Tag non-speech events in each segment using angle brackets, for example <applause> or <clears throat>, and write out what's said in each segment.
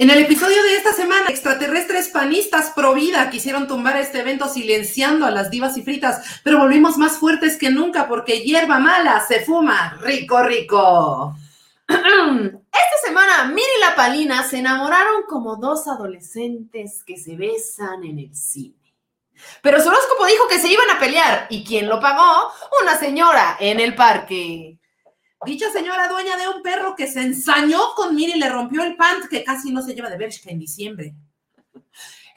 En el episodio de esta semana, extraterrestres panistas pro vida quisieron tumbar este evento silenciando a las divas y fritas, pero volvimos más fuertes que nunca porque hierba mala se fuma rico, rico. Esta semana, Miri y la Palina se enamoraron como dos adolescentes que se besan en el cine. Pero su horóscopo dijo que se iban a pelear. ¿Y quién lo pagó? Una señora en el parque. Dicha señora dueña de un perro que se ensañó con Miri y le rompió el pant que casi no se lleva de Bershka en diciembre.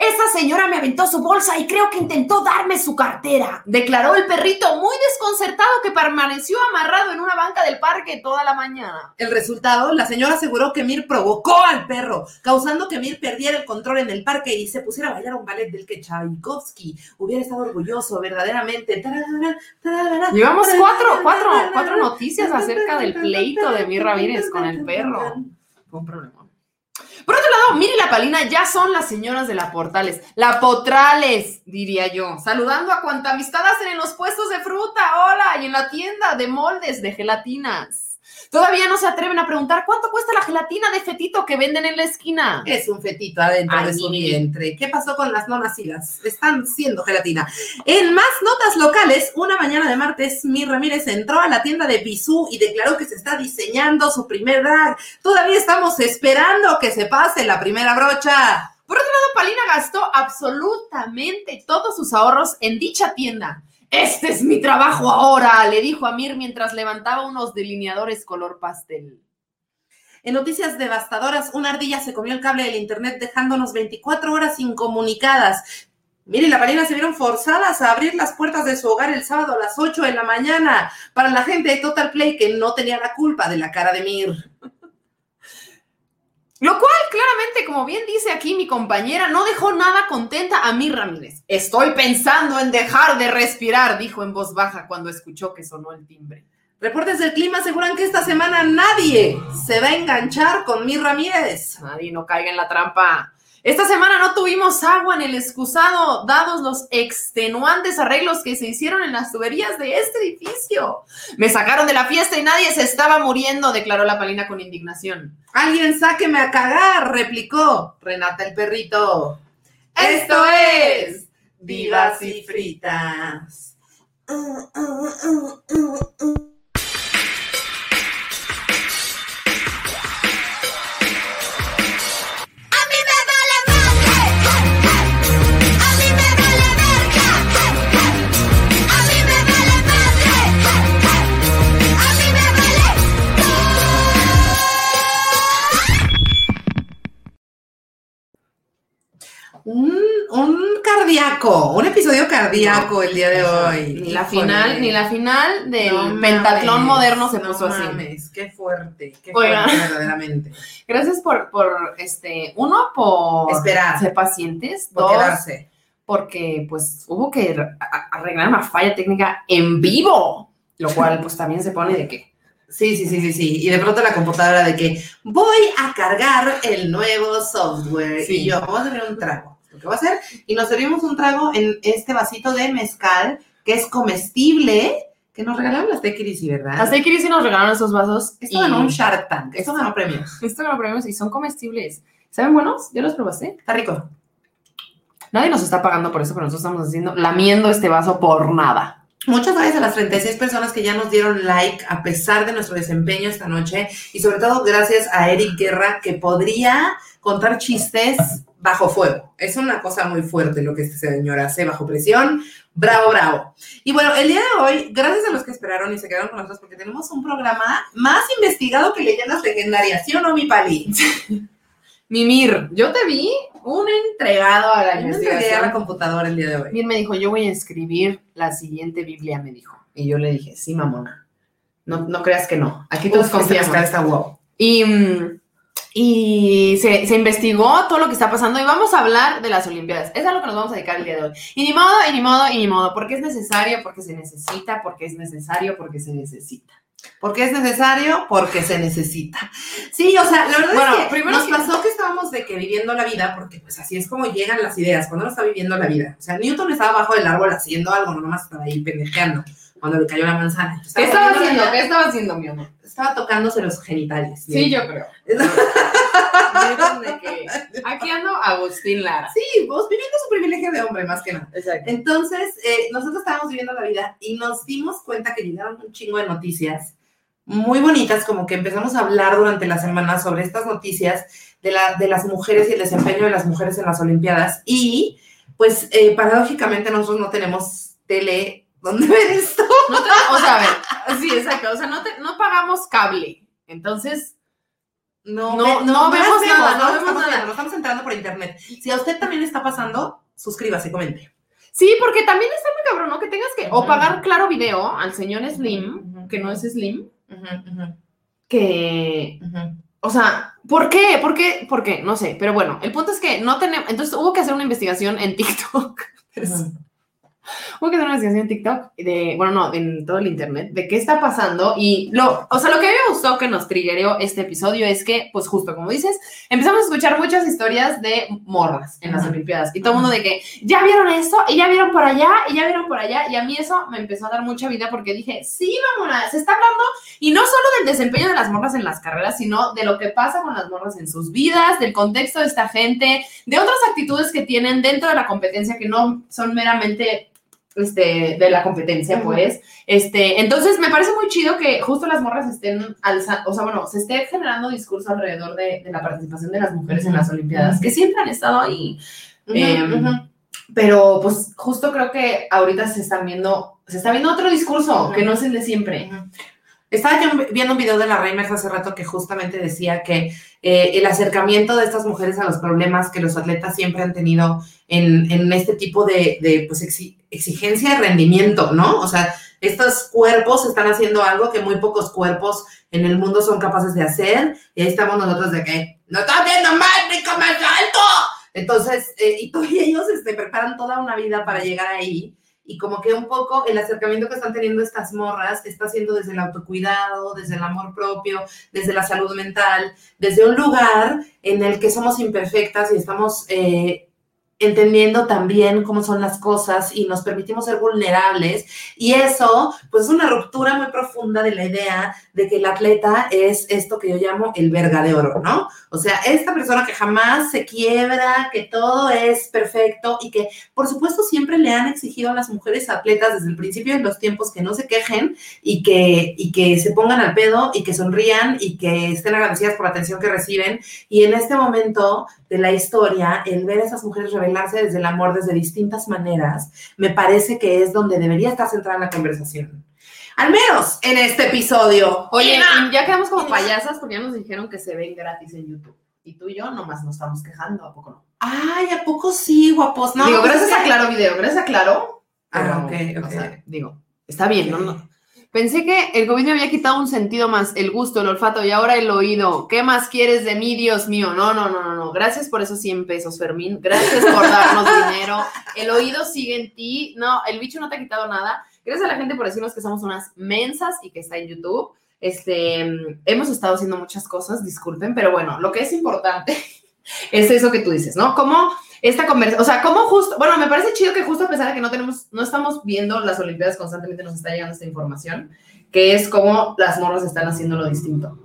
Esa señora me aventó su bolsa y creo que intentó darme su cartera, declaró el perrito muy desconcertado que permaneció amarrado en una banca del parque toda la mañana. El resultado, la señora aseguró que Mir provocó al perro, causando que Mir perdiera el control en el parque y se pusiera a bailar un ballet del que Tchaikovsky hubiera estado orgulloso verdaderamente. Llevamos cuatro, cuatro, cuatro noticias acerca del pleito de Mir Ramírez con el perro. Fue un problema. Por otro lado, Miri y la Palina ya son las señoras de la Portales, la Potrales, diría yo, saludando a cuanta amistad hacen en los puestos de fruta, hola, y en la tienda de moldes de gelatinas. Todavía no se atreven a preguntar cuánto cuesta la gelatina de fetito que venden en la esquina. Es un fetito adentro Ay, de su vientre. ¿Qué pasó con las no nacidas? Están siendo gelatina. En más notas locales, una mañana de martes, Mir Ramírez entró a la tienda de Bisú y declaró que se está diseñando su primer drag. Todavía estamos esperando que se pase la primera brocha. Por otro lado, Palina gastó absolutamente todos sus ahorros en dicha tienda. Este es mi trabajo ahora, le dijo a Mir mientras levantaba unos delineadores color pastel. En noticias devastadoras, una ardilla se comió el cable del internet dejándonos 24 horas incomunicadas. Mire, la Palina se vieron forzadas a abrir las puertas de su hogar el sábado a las 8 de la mañana para la gente de Total Play que no tenía la culpa de la cara de Mir. Lo cual, claramente, como bien dice aquí mi compañera, no dejó nada contenta a Mir Ramírez. Estoy pensando en dejar de respirar, dijo en voz baja cuando escuchó que sonó el timbre. Reportes del clima aseguran que esta semana nadie se va a enganchar con Mir Ramírez. Nadie no caiga en la trampa. Esta semana no tuvimos agua en el excusado, dados los extenuantes arreglos que se hicieron en las tuberías de este edificio. Me sacaron de la fiesta y nadie se estaba muriendo, declaró la palina con indignación. Alguien sáqueme a cagar, replicó Renata el perrito. Esto es Vivas y Fritas. A Un, un cardíaco, un episodio cardíaco el día de hoy. Ni la final, ni la final del No pentatlón mames, moderno se no puso así. mames, Qué fuerte, qué fuerte verdaderamente. Gracias por, por este, uno, por Esperar. ser pacientes, Por dos, quedarse. porque pues hubo que arreglar una falla técnica en vivo, lo cual pues también se pone de que Sí, sí, sí, sí, sí. Y de pronto la computadora de que voy a cargar el nuevo software. Sí. Y yo, vamos a servir un trago. Que a hacer, y nos servimos un trago en este vasito de mezcal que es comestible, que nos regalaron las Tequirisi, ¿verdad? Hasta que sí nos regalaron esos vasos Esto y ganó un Shark Tank. Esto ganó premios. <laughs> esto lo probamos y son comestibles. ¿Saben buenos? ¿Ya los probaste? Está rico. Nadie nos está pagando por eso, pero nosotros estamos haciendo, lamiendo este vaso por nada. Muchas gracias a las 36 personas que ya nos dieron like a pesar de nuestro desempeño esta noche y sobre todo gracias a Eric Guerra que podría contar chistes bajo fuego. Es una cosa muy fuerte lo que este señor hace bajo presión. Bravo, bravo. Y bueno, el día de hoy, gracias a los que esperaron y se quedaron con nosotros porque tenemos un programa más investigado que leyendas legendarias, ¿sí o no, mi pali? <laughs> Mimir, yo te vi un entregado a la Yo a la computadora el día de hoy. Mir me dijo, yo voy a escribir la siguiente Biblia, me dijo. Y yo le dije, sí, mamona. No, no creas que no. Aquí todos confiamos. está guau. Y, mm, y se, se investigó todo lo que está pasando y vamos a hablar de las Olimpiadas. Es a lo que nos vamos a dedicar el día de hoy. Y ni modo, y ni modo, y ni modo. Porque es necesario, porque se necesita, porque es necesario, porque se necesita. Porque es necesario, porque se necesita. Sí, o sea, la verdad Bueno, es que primero nos que- pasó que estábamos de que viviendo la vida, porque pues así es como llegan las ideas, cuando uno está viviendo la vida. O sea, Newton estaba abajo del árbol haciendo algo, no nomás estaba ahí pendejeando cuando le cayó la manzana. ¿Qué estaba viviendo la haciendo? ¿Qué estaba haciendo, mi amor? Estaba tocándose los genitales. Sí, yo creo. <laughs> De que aquí ando Agustín Lara. Sí, vos viviendo su privilegio de hombre, más que nada. Exacto. Entonces, eh, nosotros estábamos viviendo la vida y nos dimos cuenta que llegaron un chingo de noticias muy bonitas, como que empezamos a hablar durante la semana sobre estas noticias de, la, de las mujeres y el desempeño de las mujeres en las Olimpiadas. Y, pues, eh, paradójicamente nosotros no tenemos tele donde ver esto. No te- o sea, a ver, sí, exacto. O sea, no, te- no pagamos cable. Entonces, No, No, ve- no vemos nada, no vemos estamos nada. viendo, no estamos entrando por internet. Si a usted también está pasando, suscríbase, comente. sí, porque también está muy cabrón, ¿no? Que tengas que o Ujú. pagar claro video al señor Slim, que no es Slim, que. O sea, ¿por qué? ¿Por qué? ¿Por qué? No sé, pero bueno, el punto es que no tenemos, entonces hubo que hacer una investigación en TikTok. <laughs> Hubo que hacer una investigación en TikTok de, bueno, no, en todo el internet, de qué está pasando y lo, o sea, lo que a mí me gustó que nos triggeró este episodio es que, pues justo como dices, empezamos a escuchar muchas historias de morras en las. Olimpiadas y todo el mundo de que ya vieron esto y ya vieron por allá y ya vieron por allá y a mí eso me empezó a dar mucha vida porque dije, sí, mamona, se está hablando y no solo del desempeño de las morras en las carreras, sino de lo que pasa con las morras en sus vidas, del contexto de esta gente, de otras actitudes que tienen dentro de la competencia que no son meramente este, de la competencia, pues. Este, entonces me parece muy chido que justo las morras estén alzando, o sea, bueno, se esté generando discurso alrededor de, de la participación de las mujeres en las Olimpiadas, que siempre han estado ahí. Em. Pero pues justo creo que ahorita se están viendo, se está viendo otro discurso que no es el de siempre. Estaba yo viendo un video de la Reimers hace rato que justamente decía que eh, el acercamiento de estas mujeres a los problemas que los atletas siempre han tenido en, en este tipo de, de, pues, exigencia de rendimiento, ¿no? O sea, estos cuerpos están haciendo algo que muy pocos cuerpos en el mundo son capaces de hacer y ahí estamos nosotros de que no está viendo mal ni como es alto. Entonces, eh, y, to- y ellos este, preparan toda una vida para llegar ahí y como que un poco el acercamiento que están teniendo estas morras está siendo desde el autocuidado, desde el amor propio, desde la salud mental, desde un lugar en el que somos imperfectas y estamos eh, entendiendo también cómo son las cosas y nos permitimos ser vulnerables. Y eso, pues es una ruptura muy profunda de la idea de que el atleta es esto que yo llamo el verga de oro, ¿no? O sea, esta persona que jamás se quiebra, que todo es perfecto y que por supuesto, siempre le han exigido a las mujeres atletas desde el principio de los tiempos que no se quejen y que, y que se pongan al pedo y que sonrían y que estén agradecidas por la atención que reciben. Y en este momento de la historia, el ver a esas mujeres revelarse desde el amor desde distintas maneras, me parece que es donde debería estar centrada la conversación. Al menos en este episodio. Oye, Ina. ya quedamos como payasas porque ya nos dijeron que se ven gratis en YouTube. Y tú y yo nomás nos estamos quejando, ¿a poco no? Ay, ¿a poco sí, guapos? No, digo, pues gracias a Claro Video, gracias a Claro. Ah, pero, ok, o ok. sea, digo, está bien, ¿no? no. Pensé que el COVID me había quitado un sentido más, el gusto, el olfato y ahora el oído. ¿Qué más quieres de mí, Dios mío? No, no, no, no, no. Gracias por esos 100 pesos, Fermín. Gracias por darnos <laughs> dinero. El oído sigue en ti. No, el bicho no te ha quitado nada. Gracias a la gente por decirnos que somos unas mensas y que está en YouTube. Este, mm, hemos estado haciendo muchas cosas, disculpen, pero bueno, lo que es importante es eso que tú dices, ¿no? Cómo esta conversación, o sea, cómo justo, bueno, me parece chido que justo a pesar de que no tenemos, no estamos viendo las Olimpiadas constantemente, nos está llegando esta información, que es cómo las morras están haciendo lo distinto.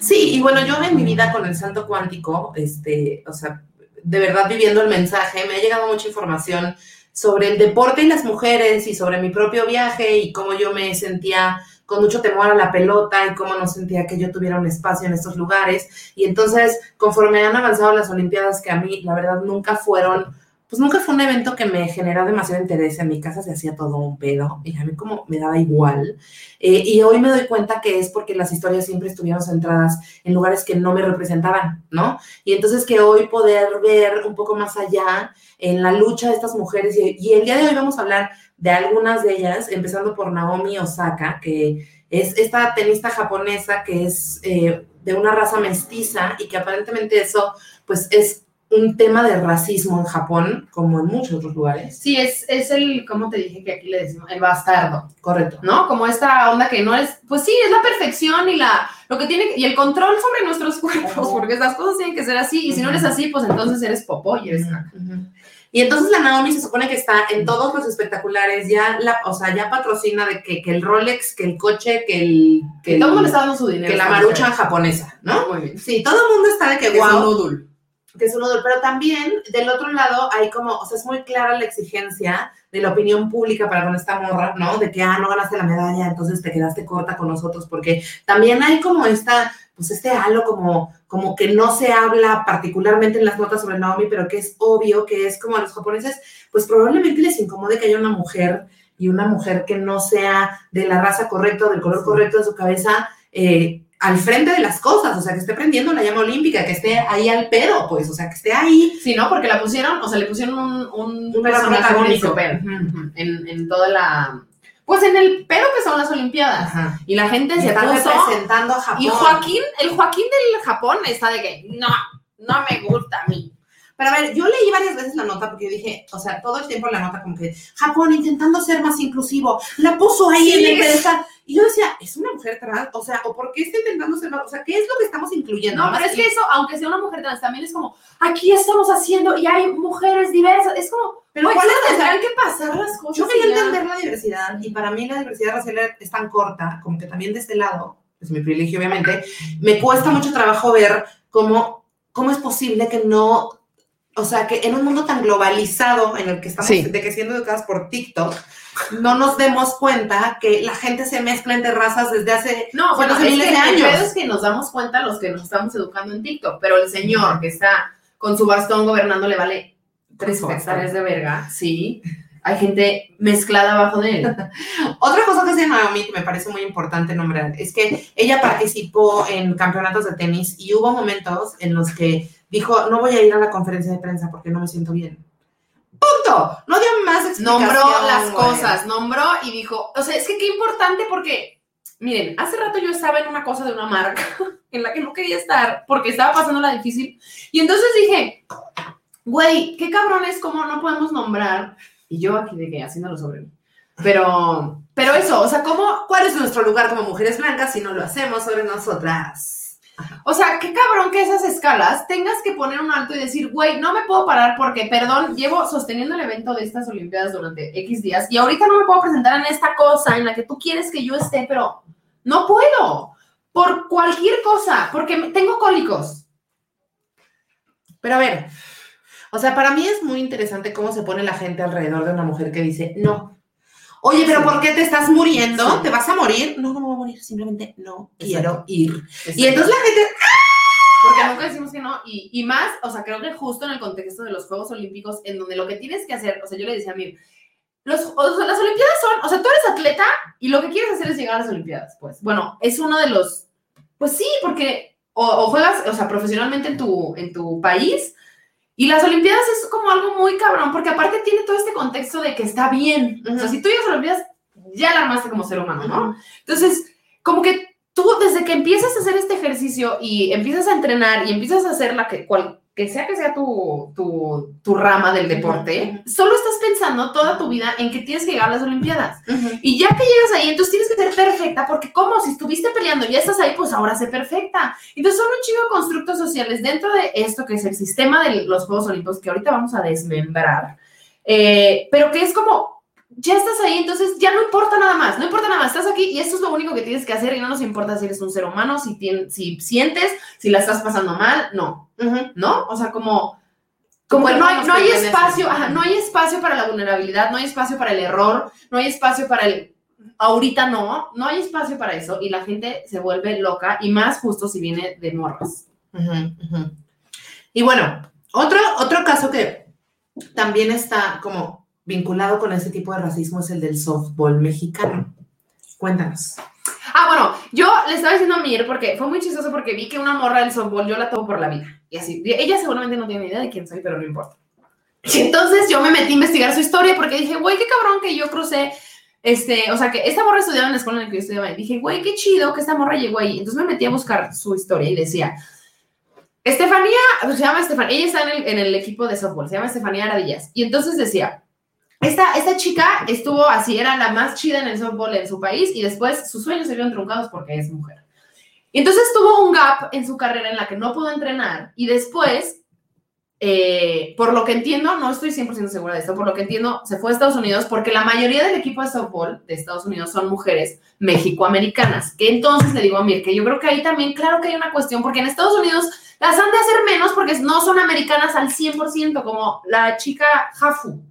Sí, y bueno, yo en mi vida con el salto cuántico, este, o sea, de verdad viviendo el mensaje, me ha llegado mucha información sobre el deporte y las mujeres y sobre mi propio viaje y cómo yo me sentía con mucho temor a la pelota y cómo no sentía que yo tuviera un espacio en estos lugares. Y entonces, conforme han avanzado las Olimpiadas, que a mí, la verdad, nunca fueron, pues nunca fue un evento que me generó demasiado interés. En mi casa se hacía todo un pedo y a mí como me daba igual. Eh, y hoy me doy cuenta que es porque las historias siempre estuvieron centradas en lugares que no me representaban, ¿no? Y entonces que hoy poder ver un poco más allá en la lucha de estas mujeres, y, y el día de hoy vamos a hablar de algunas de ellas, empezando por Naomi Osaka, que es esta tenista japonesa que es eh, de una raza mestiza y que aparentemente eso pues es un tema de racismo en Japón, como en muchos otros lugares. Sí, es, es el, ¿cómo te dije que aquí le decimos? El bastardo, Correcto. ¿no? Como esta onda que no es, pues sí, es la perfección y la, lo que tiene, y el control sobre nuestros cuerpos, porque las cosas tienen que ser así, y si no eres así, pues entonces eres popó y eres. Ujú. Y entonces la Naomi se supone que está en todos los espectaculares, ya la, o sea, ya patrocina de que, que el Rolex, que el coche, que el, que, todo el mundo le está dando su dinero. que la mujer. japonesa, ¿no? Muy bien. Sí, todo el mundo está de que Que es un noodle. que es un odor, pero también del otro lado hay como, o sea, es muy clara la exigencia de la opinión pública para con esta morra, ¿no? De que, ah, no ganaste la medalla, entonces te quedaste corta con nosotros, porque también hay como esta, pues este halo como, como que no se habla particularmente en las notas sobre Naomi, pero que es obvio que es como a los japoneses, pues probablemente les incomode que haya una mujer y una mujer que no sea de la raza correcta o del color correcto de su cabeza, eh, al frente de las cosas, o sea, que esté prendiendo la llama olímpica, que esté ahí al pedo, pues, o sea, que esté ahí. Sí, ¿no? Porque la pusieron, o sea, le pusieron un, un Un personaje príncipe Ujú. en, en toda la... Pues en el pedo que son las Olimpiadas. Ajá. Y la gente se puso... representando a Japón. Y Joaquín, el Joaquín del Japón está de que no, no me gusta a mí. Pero a ver, yo leí varias veces la nota porque yo dije, o sea, todo el tiempo la nota como que Japón intentando ser más inclusivo, la puso ahí Sí, en el es- pedestal. Y yo decía, ¿es una mujer trans? O sea, ¿o por qué está intentando ser más? O sea, ¿qué es lo que estamos incluyendo? No, pero es que eso, aunque sea una mujer trans, también es como, aquí estamos haciendo y hay mujeres diversas. Es como, Pero pues ¿cuál es tendrán que pasar las cosas. Yo quería entender la diversidad y para mí la diversidad racial es tan corta, como que también de este lado, es mi privilegio obviamente, me cuesta mucho trabajo ver cómo, cómo es posible que no, o sea, que en un mundo tan globalizado en el que estamos, Sí. de que siendo educadas por TikTok, no nos demos cuenta que la gente se mezcla entre razas desde hace... No, bueno, de es miles que de el años. pedo es que nos damos cuenta los que nos estamos educando en TikTok, pero el señor que está con su bastón gobernando le vale tres hectáreas de verga, sí. Hay gente mezclada abajo de él. <laughs> Otra cosa que hace Naomi que me parece muy importante nombrar es que ella participó en campeonatos de tenis y hubo momentos en los que dijo, no voy a ir a la conferencia de prensa porque no me siento bien. ¡Punto! No dio más explicación. Nombró las güey. cosas, nombró y dijo, o sea, es que qué importante porque, miren, hace rato yo estaba en una cosa de una marca <laughs> en la que no quería estar porque estaba pasando la difícil y entonces dije, güey, qué cabrón es como no podemos nombrar y yo aquí de que haciéndolo sobre mí. Pero, pero eso, o sea, ¿cómo, ¿Cuál es nuestro lugar como mujeres blancas si no lo hacemos sobre nosotras? O sea, qué cabrón que esas escalas tengas que poner un alto y decir, güey, no me puedo parar porque, perdón, llevo sosteniendo el evento de estas Olimpiadas durante X días y ahorita no me puedo presentar en esta cosa en la que tú quieres que yo esté, pero no puedo. Por cualquier cosa, porque tengo cólicos. Pero a ver, o sea, para mí es muy interesante cómo se pone la gente alrededor de una mujer que dice, no. Oye, pero. ¿por qué te estás muriendo? ¿Te vas a morir? No, no me voy a morir, simplemente no quiero Exacto. ir. Y entonces la gente, Porque nunca decimos que no. Y, y más, o sea, creo que justo en el contexto de los Juegos Olímpicos, en donde lo que tienes que hacer, o sea, yo le decía a mí, los, o sea, las Olimpiadas son, o sea, tú eres atleta y lo que quieres hacer es llegar a las Olimpiadas, pues. Bueno, es uno de los, pues sí, porque o, o juegas, o sea, profesionalmente en tu, en tu país. Y las Olimpiadas es como algo muy cabrón, porque aparte tiene todo este contexto de que está bien. O sea, Ujú. si tú llegas a las Olimpiadas, ya la armaste como ser humano, ¿no? Entonces, como que tú desde que empiezas a hacer este ejercicio y empiezas a entrenar y empiezas a hacer la que, cual, que sea que sea tu, tu, tu rama del deporte, solo estás pensando toda tu vida en que tienes que llegar a las Olimpiadas. Y ya que llegas ahí, entonces tienes que ser perfecta, porque como si estuviste peleando, ya estás ahí, pues ahora sé perfecta. Entonces son un chingo de constructos sociales dentro de esto que es el sistema de los Juegos Olímpicos, que ahorita vamos a desmembrar, eh, pero que es como, ya estás ahí, entonces ya no importa nada más, no importa nada más, estás aquí y esto es lo único que tienes que hacer y no nos importa si eres un ser humano, si, tien- si sientes, si la estás pasando mal, no, ¿no? O sea, como... Como no hay, no hay espacio, ajá, no hay espacio para la vulnerabilidad, no hay espacio para el error, no hay espacio para el ahorita no, no hay espacio para eso y la gente se vuelve loca y más justo si viene de morras. Y bueno, otro, otro caso que también está como vinculado con ese tipo de racismo es el del softball mexicano. Cuéntanos. Ah, bueno, yo le estaba diciendo a Mir porque fue muy chistoso porque vi que una morra del softball yo la tomo por la vida. Y así, ella seguramente no tiene ni idea de quién soy, pero no importa. Y entonces yo me metí a investigar su historia porque dije, güey, qué cabrón que yo crucé, este, o sea, que esta morra estudiaba en la escuela en la que yo estudiaba. Y dije, güey, qué chido que esta morra llegó ahí. Entonces me metí a buscar su historia y decía, Estefanía, pues, se llama Estefanía, ella está en el, en el equipo de softball, se llama Estefanía Aradillas. Y entonces decía, esta, esta chica estuvo así, era la más chida en el softball en su país y después sus sueños se vieron truncados porque es mujer. Y entonces tuvo un gap en su carrera en la que no pudo entrenar y después eh, por lo que entiendo, no estoy 100% segura de esto, por lo que entiendo, se fue a Estados Unidos porque la mayoría del equipo de softball de Estados Unidos son mujeres mexicoamericanas. Que entonces le digo a Mir que yo creo que ahí también, claro que hay una cuestión, porque en Estados Unidos las han de hacer menos porque no son americanas al 100%, como la chica Jafu.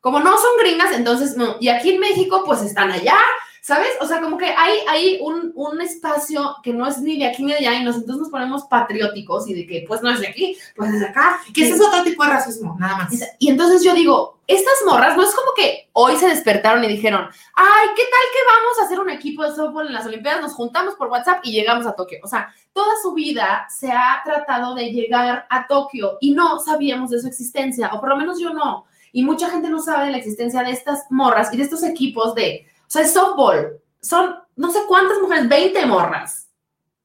Como no son gringas, entonces no. Y aquí en México, pues están allá, ¿sabes? O sea, como que hay, hay un, un espacio que no es ni de aquí ni de allá y nos, entonces nos ponemos patrióticos y de que, pues no es de aquí, pues es de acá. Que ese es otro tipo de racismo, nada más. Y entonces yo digo, estas morras no es como que hoy se despertaron y dijeron, ay, ¿qué tal que vamos a hacer un equipo de softball en las Olimpiadas? Nos juntamos por WhatsApp y llegamos a Tokio. O sea, toda su vida se ha tratado de llegar a Tokio y no sabíamos de su existencia, o por lo menos yo no. Y mucha gente no sabe de la existencia de estas morras y de estos equipos de, o sea, softball. Son no sé cuántas mujeres, 20 morras.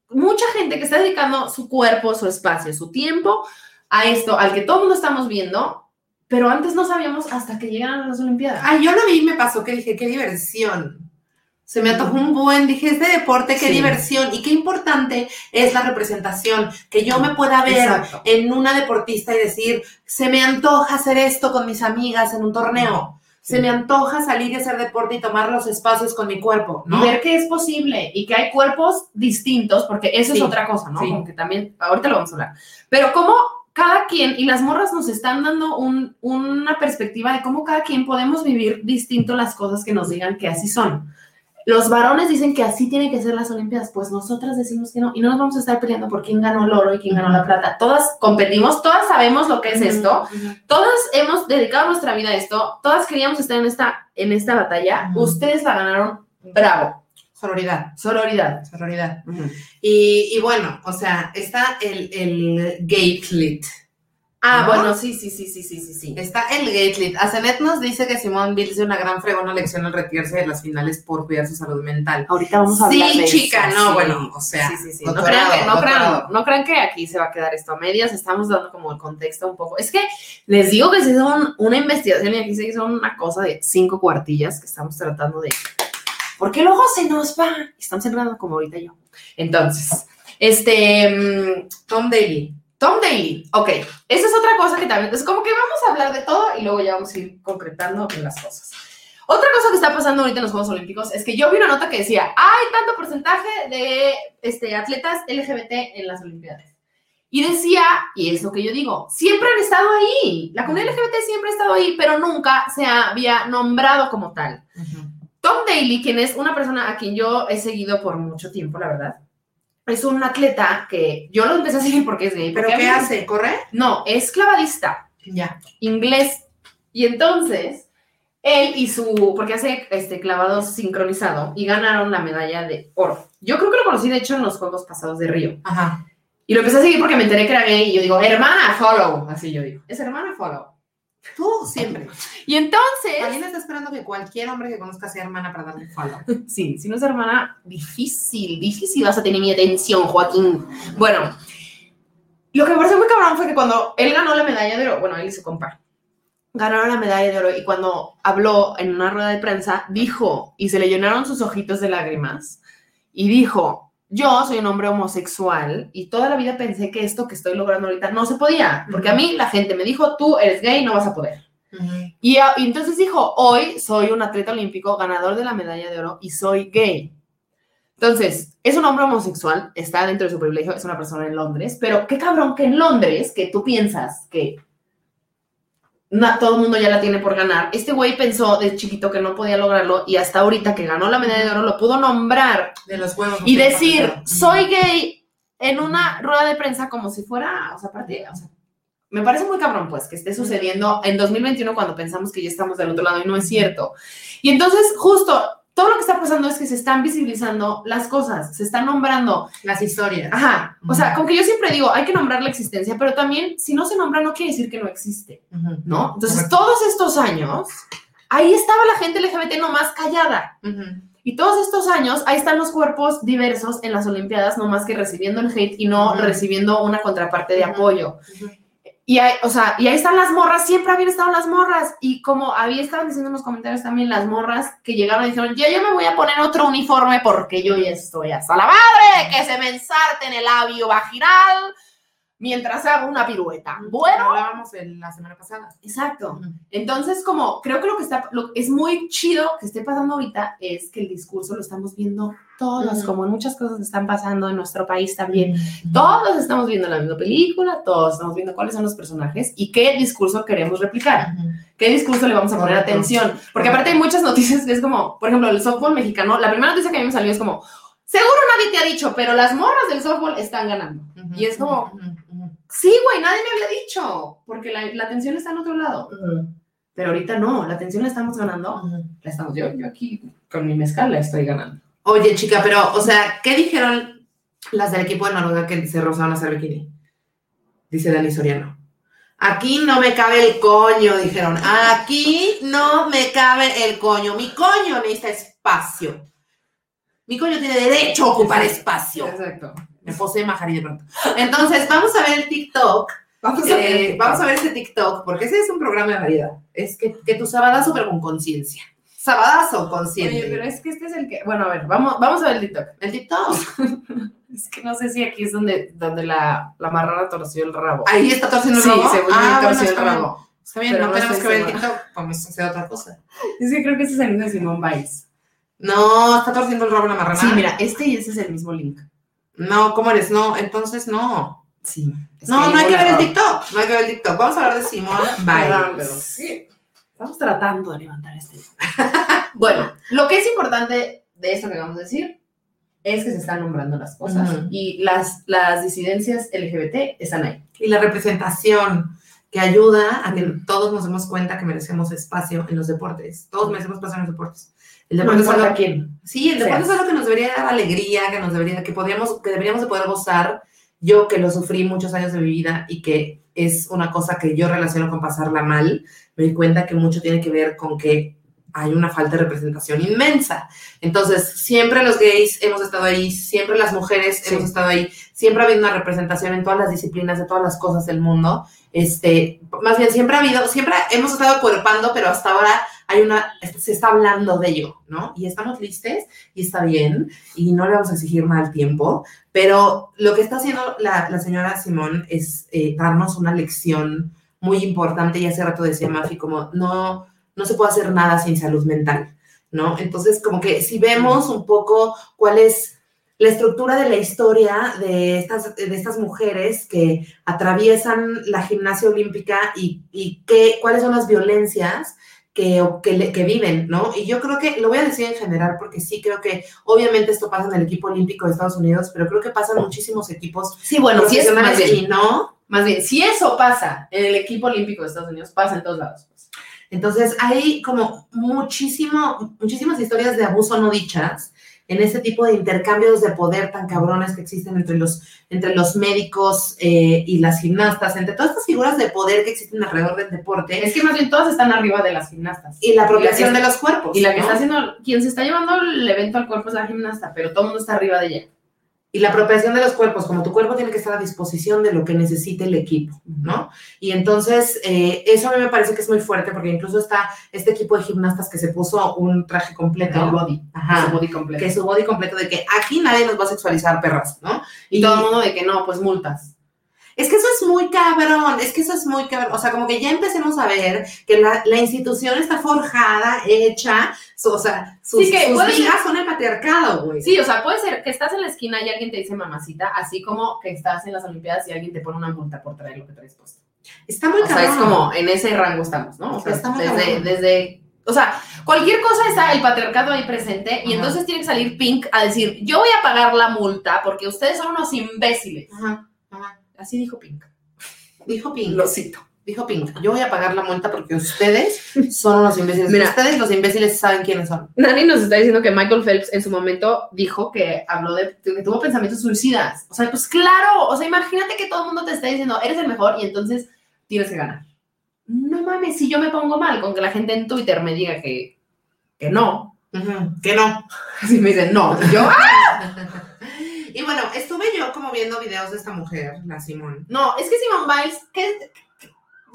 Mucha gente que está dedicando su cuerpo, su espacio, su tiempo a esto, al que todo el mundo estamos viendo, pero antes no sabíamos hasta que llegaron las Olimpiadas. Ay, yo lo vi y me pasó que dije, qué diversión. Se me antojó un buen, dije, este deporte, qué Sí. diversión. Y qué importante es la representación, que yo me pueda ver Exacto. en una deportista y decir, se me antoja hacer esto con mis amigas en un torneo. Se me antoja salir y hacer deporte y tomar los espacios con mi cuerpo, ¿no? Y ver que es posible y que hay cuerpos distintos, porque eso Sí, es otra cosa, ¿no? sí. Como que también, ahorita lo vamos a hablar. Pero cómo cada quien, y las morras nos están dando un- una perspectiva de cómo cada quien podemos vivir distinto las cosas que nos digan que así son. Los varones dicen que así tienen que ser las Olimpiadas, pues nosotras decimos que no, y no nos vamos a estar peleando por quién ganó el oro y quién ganó la plata. Todas competimos, todas sabemos lo que es esto, todas hemos dedicado nuestra vida a esto, todas queríamos estar en esta, en esta batalla, ustedes la ganaron, bravo, Sororidad, sororidad. sororidad. Y, y bueno, o sea, está el, el gatelit. Ah, ¿No? bueno, sí, sí, sí, sí, sí, sí, sí. Está el gatelit. Azenet nos dice que Simón Biles dio una gran fregona lección al retirarse de las finales por cuidar su salud mental. Ahorita vamos a hablar Sí, de chica, eso, no, sí. bueno, o sea, Sí, sí, sí. No crean, que, no, crean, doctorado. no crean que aquí se va a quedar esto a medias, estamos dando como el contexto un poco. Es que les digo que se hizo un- una investigación y aquí se hizo una cosa de cinco cuartillas que estamos tratando de... Porque luego se nos va. Estamos celebrando como ahorita yo. Entonces, este... mm, Tom Daly. Tom Daly, ok. Esa es otra cosa que también, es como que vamos a hablar de todo y luego ya vamos a ir concretando en las cosas. Otra cosa que está pasando ahorita en los Juegos Olímpicos es que yo vi una nota que decía, hay tanto porcentaje de este, atletas LGBT en las Olimpiadas. Y decía, y es lo que yo digo, siempre han estado ahí. La comunidad LGBT siempre ha estado ahí, pero nunca se había nombrado como tal. Tom Daly, quien es una persona a quien yo he seguido por mucho tiempo, la verdad, es un atleta que yo lo empecé a seguir porque es gay. ¿Pero qué hace? ¿Corre? No, es clavadista, Ya. inglés. Y entonces, él y su, porque hace este clavado sincronizado y ganaron la medalla de oro. Yo creo que lo conocí, de hecho, en los Juegos pasados de Río. Ajá. Y lo empecé a seguir porque me enteré que era gay y yo digo, hermana, follow. Así yo digo, es hermana, follow. Tú siempre. <laughs> Y entonces... Alguien está esperando que cualquier hombre que conozca sea hermana para darle follow. Sí, si no es hermana, difícil, difícil vas a tener mi atención, Joaquín. Bueno, lo que me pareció muy cabrón fue que cuando él ganó la medalla de oro, bueno, él y su compa, ganaron la medalla de oro y cuando habló en una rueda de prensa, dijo, y se le llenaron sus ojitos de lágrimas, y dijo, yo soy un hombre homosexual y toda la vida pensé que esto que estoy logrando ahorita no se podía, porque a mí la gente me dijo, tú eres gay, no vas a poder. Y, a- y entonces dijo, hoy soy un atleta olímpico, ganador de la medalla de oro y soy gay. Entonces, es un hombre homosexual, está dentro de su privilegio, es una persona en Londres, pero qué cabrón que en Londres, que tú piensas que na- todo el mundo ya la tiene por ganar, este güey pensó de chiquito que no podía lograrlo y hasta ahorita que ganó la medalla de oro lo pudo nombrar De los huevos. y decir, soy gay en una rueda de prensa como si fuera, o sea, aparte, o sea, me parece muy cabrón, pues, que esté sucediendo en 2021 cuando pensamos que ya estamos del otro lado y no es cierto. Y entonces, justo, todo lo que está pasando es que se están visibilizando las cosas, se están nombrando. Las historias. Ajá, o sea, como que yo siempre digo, hay que nombrar la existencia, pero también, si no se nombra, no quiere decir que no existe. ¿no? Entonces, Correcto. todos estos años, ahí estaba la gente LGBT nomás callada. Ujú. Y todos estos años, ahí están los cuerpos diversos en las Olimpiadas, no más que recibiendo el hate y no recibiendo una contraparte de apoyo. Y ahí, o sea, y ahí están las morras, siempre habían estado las morras. Y como había estaban diciendo en los comentarios también las morras que llegaron y dijeron, ya yo me voy a poner otro uniforme porque yo ya estoy hasta la madre, que se me ensarte en el labio vaginal. Mientras hago una pirueta. Bueno, hablábamos en la semana pasada. exacto. Entonces, como creo que lo que está, lo es muy chido que esté pasando ahorita es que el discurso lo estamos viendo todos, Ujú. como muchas cosas están pasando en nuestro país también. Todos estamos viendo la misma película, todos estamos viendo cuáles son los personajes y qué discurso queremos replicar, qué discurso le vamos a poner atención. Porque aparte hay muchas noticias que es como, por ejemplo, el softball mexicano, la primera noticia que a mí me salió es como, seguro nadie te ha dicho, pero las morras del softball están ganando. Y es como. Sí, güey, nadie me había dicho, porque la, la atención está en otro lado. Pero ahorita no, la atención la estamos ganando. La estamos, yo, yo aquí con mi mezcal la estoy ganando. Oye, chica, pero, o sea, ¿qué dijeron las del equipo de Noruega que se rozaron a hacer bikini? Dice Dani Soriano. Aquí no me cabe el coño, dijeron. Aquí no me cabe el coño. Mi coño necesita espacio. Mi coño tiene derecho a ocupar espacio. Exacto. Me posee Majari de pronto. Entonces, vamos a ver el TikTok. Vamos Eh, vamos a ver ese TikTok, porque ese es un programa de variedad. Es que, que tu sabadazo, pero con conciencia. Sabadazo, consciente. Oye, pero es que este es el que. Bueno, a ver, vamos, vamos a ver el TikTok. El TikTok. <laughs> Es que no sé si aquí es donde, donde la, la marrana torció el rabo. Ahí está torciendo el sí, rabo. según Ah, yo bueno, torció el está bien. rabo. Está bien, Pero no tenemos que ver el TikTok. Vamos a hacer otra cosa. Es que creo que ese es el mismo de Simón Biles. No, está torciendo el rabo la marrana. Sí, mira, este y ese es el mismo link. No, ¿cómo eres? No, entonces no. Sí. No, no hay que ver el TikTok. No hay que ver el TikTok. Vamos a hablar de Simón Biles. sí. Estamos tratando de levantar este. <laughs> bueno, lo que es importante de esto que vamos a decir es que se están nombrando las cosas y las, las disidencias LGBT están ahí. Y la representación que ayuda a que todos nos demos cuenta que merecemos espacio en los deportes. Todos merecemos espacio en los deportes. El No deporte es importa algo- quién. Sí, el deporte seas. es algo que nos debería dar alegría, que nos debería, que podríamos, que deberíamos de poder gozar. Yo que lo sufrí muchos años de mi vida y que es una cosa que yo relaciono con pasarla mal, me di cuenta que mucho tiene que ver con que hay una falta de representación inmensa. Entonces, siempre los gays hemos estado ahí, siempre las mujeres Sí. hemos estado ahí, siempre ha habido una representación en todas las disciplinas, de todas las cosas del mundo. Este, más bien, siempre ha habido, siempre hemos estado cuerpando, pero hasta ahora hay una, se está hablando de ello, ¿no? Y estamos listes y está bien, y no le vamos a exigir nada al tiempo, pero lo que está haciendo la, la señora Simón es eh, darnos una lección muy importante, y hace rato decía Mafi, como no, no se puede hacer nada sin salud mental, ¿no? Entonces, como que si vemos un poco cuál es la estructura de la historia de estas, de estas mujeres que atraviesan la gimnasia olímpica y, y qué, cuáles son las violencias que, que, que viven, ¿no? Y yo creo que, lo voy a decir en general, porque sí creo que obviamente esto pasa en el equipo olímpico de Estados Unidos, pero creo que pasa en muchísimos equos Sí, bueno, si es más profesionales bien, y no. más bien, si eso pasa en el equipo olímpico de Estados Unidos, pasa en todos lados. pues. Entonces hay como muchísimo, muchísimas historias de abuso no dichas en ese tipo de intercambios de poder tan cabrones que existen entre los, entre los médicos eh, y las gimnastas, entre todas estas figuras de poder que existen alrededor del deporte Es que más bien todas están arriba de las gimnastas. y la apropiación Y la de los cuerpos. Y la que ¿no? está haciendo, quien se está llevando el evento al cuerpo es la gimnasta, pero todo el mundo está arriba de ella. Y la apropiación de los cuerpos, como tu cuerpo tiene que estar a disposición de lo que necesite el equipo, ¿no? Y entonces, eh, eso a mí me parece que es muy fuerte, porque incluso está este equipo de gimnastas que se puso un traje completo. El body. Ajá. Su body completo. que su body completo de que aquí nadie nos va a sexualizar perras, ¿no? y todo el mundo de que no, pues multas. Es que eso es muy cabrón, es que eso es muy cabrón. O sea, como que ya empecemos a ver que la, la institución está forjada, hecha, o sea, sus, Sí, que sus son el patriarcado, güey. Sí, o sea, puede ser que estás en la esquina y alguien te dice mamacita, así como que estás en las Olimpiadas y alguien te pone una multa por traer lo que traes puesto. Está muy O sea, cabrón. es como en ese rango estamos, ¿no? O sea, Está muy desde, cabrón. desde, o sea, cualquier cosa está el patriarcado ahí presente y Ajá. entonces tiene que salir Pink a decir, yo voy a pagar la multa porque ustedes son unos imbéciles. Ajá, ajá. Así dijo Pink. Dijo Pink. Lo cito. Dijo Pink. Yo voy a pagar la multa porque ustedes son unos imbéciles. Mira. ustedes, los imbéciles, saben quiénes son. Nani nos está diciendo que Michael Phelps en su momento dijo que habló de que tuvo pensamientos suicidas. O sea, pues claro, o sea, imagínate que todo el mundo te está diciendo, eres el mejor y entonces tienes que ganar. No mames, si yo me pongo mal con que la gente en Twitter me diga que, que no, Ujú, Que no. <laughs> si me dicen no, yo, ¡ah! <laughs> Y bueno, estuve yo como viendo videos de esta mujer, la Simón. No, es que Simone Biles, que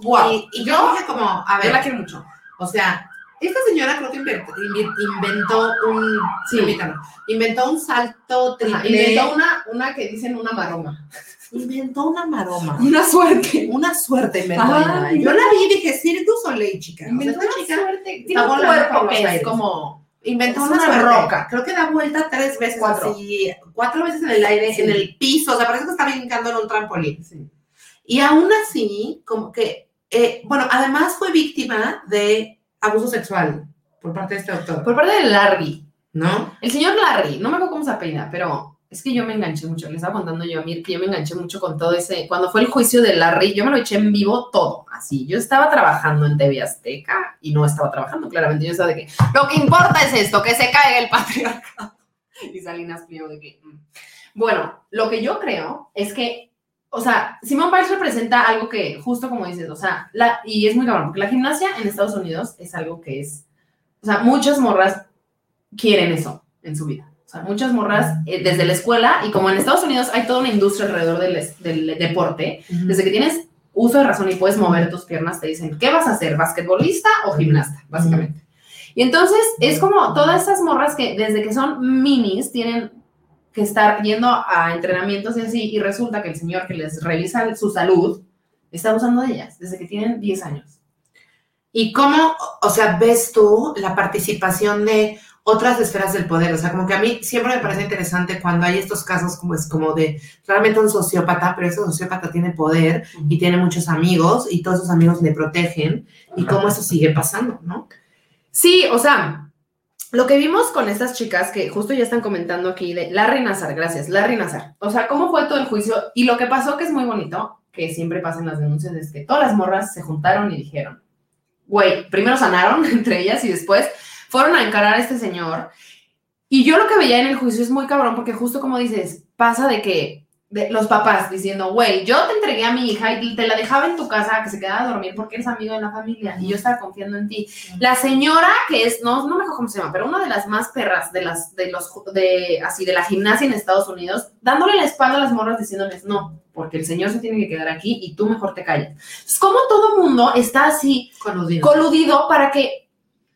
guau, Y, y yo yo, dije como, a yo ver, la quiero mucho. o sea, esta señora creo que inventó, inventó un, Sí. permítame, inventó un salto triple. inventó una, una que dicen una maroma. inventó una maroma. Una suerte. Una suerte inventó. Ay. Yo la vi y dije, Cirque du Soleil, chica. O sea, Inventó una chica suerte. Tiene un cuerpo que es como... inventó una, una roca. Creo que da vuelta tres veces Cuatro. así, cuatro veces en el aire, Sí. en el piso. O sea, parece que está brincando en un trampolín. Y aún así, como que, eh, bueno, además fue víctima de abuso sexual por parte de este doctor, Por parte de Larry. ¿no? El señor Larry, no me acuerdo cómo se apellida, pero es que yo me enganché mucho. Le estaba contando yo a Mir que yo me enganché mucho con todo ese. Cuando fue el juicio de Larry, yo me lo eché en vivo todo. Así, yo estaba trabajando en TV Azteca y no estaba trabajando, claramente. Yo estaba de que lo que importa es esto, que se caiga el patriarcado. <laughs> Y Salinas Pliego de que. mm. Bueno, lo que yo creo es que, o sea, Simone Biles representa algo que, justo como dices, o sea, y es muy cabrón, porque la gimnasia en Estados Unidos es algo que es. O sea, muchas morras quieren eso en su vida. O sea, muchas morras eh, desde la escuela y como en Estados Unidos hay toda una industria alrededor del, del deporte, desde que tienes uso de razón y puedes mover tus piernas, te dicen, ¿qué vas a hacer? ¿Basquetbolista o gimnasta? Básicamente. Y entonces es como todas esas morras que desde que son minis tienen que estar yendo a entrenamientos y así, y resulta que el señor que les revisa su salud está abusando de ellas desde que tienen 10 años. ¿Y cómo, o sea, ves tú la participación de otras esferas del poder? O sea, como que a mí siempre me parece interesante cuando hay estos casos como es como de realmente un sociópata, pero ese sociópata tiene poder y tiene muchos amigos y todos esos amigos le protegen y cómo eso sigue pasando, ¿no? Sí, o sea, lo que vimos con estas chicas que justo ya están comentando aquí de Larry Nazar, gracias, Larry Nazar. O sea, cómo fue todo el juicio y lo que pasó que es muy bonito, que siempre pasa en las denuncias, es que todas las morras se juntaron y dijeron, güey, primero sanaron <laughs> entre ellas y después fueron a encarar a este señor. Y yo lo que veía en el juicio es muy cabrón porque justo como dices, pasa de que de los papás diciendo, güey, yo te entregué a mi hija y te la dejaba en tu casa que se quedara a dormir porque eres amigo de la familia y yo estaba confiando en ti. La señora que es, no, no me acuerdo cómo se llama, pero una de las más perras de las, de los, de, así, de la gimnasia en Estados Unidos, dándole la espalda a las morras diciéndoles, no, porque el señor se tiene que quedar aquí y tú mejor te callas. Es como todo mundo está así Coludido. coludido para que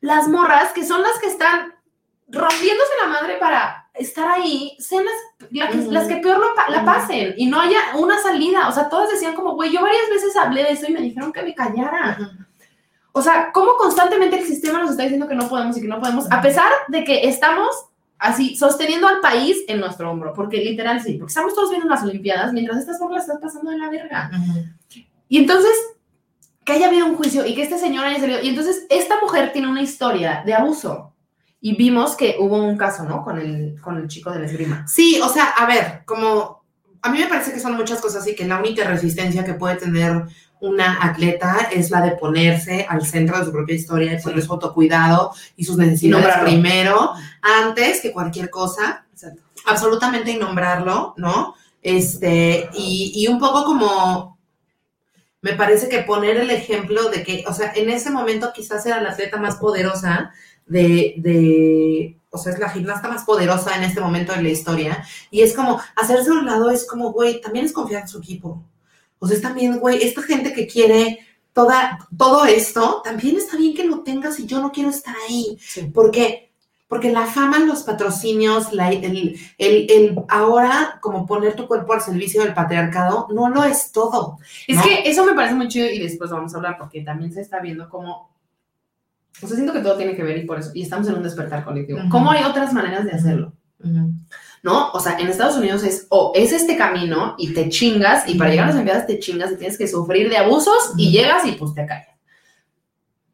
las morras, que son las que están rompiéndose la madre para estar ahí, sean las, la que, Ujú. las que peor lo la pasen y no haya una salida. O sea, todas decían como, güey, yo varias veces hablé de eso y me dijeron que me callara. Ujú. O sea, cómo constantemente el sistema nos está diciendo que no podemos y que no podemos, a pesar de que estamos así sosteniendo al país en nuestro hombro, porque literal sí, porque estamos todos viendo las Olimpiadas mientras estas morras están pasando de la verga. Y entonces, que haya habido un juicio y que este señor haya salido. Y entonces, esta mujer tiene una historia de abuso. Y vimos que hubo un caso, ¿no? Con el, con el chico del esgrima. Sí, o sea, a ver, como a mí me parece que son muchas cosas y que la única resistencia que puede tener una atleta es la de ponerse al centro de su propia historia y poner su autocuidado y sus necesidades primero, antes que cualquier cosa, Exacto. absolutamente y nombrarlo, ¿no? Este, y, y un poco como me parece que poner el ejemplo de que, o sea, en ese momento quizás era la atleta más poderosa de, de, o sea, es la gimnasta más poderosa en este momento de la historia. Y es como, hacerse a un lado es como, güey, también es confiar en su equipo. O sea, es también, güey, esta gente que quiere toda, todo esto, también está bien que lo tengas y yo no quiero estar ahí. Porque, porque la fama, los patrocinios, la- el, el, el ahora como poner tu cuerpo al servicio del patriarcado, no lo es todo. Es ¿No? que eso me parece muy chido y después vamos a hablar porque también se está viendo cómo. O sea, siento que todo tiene que ver y por eso. Y estamos en un despertar colectivo. ¿Cómo hay otras maneras de hacerlo? ¿No? O sea, en Estados Unidos es o es este camino y te chingas y para llegar a las Olimpiadas te chingas y tienes que sufrir de abusos y Ujú. llegas y pues te callas.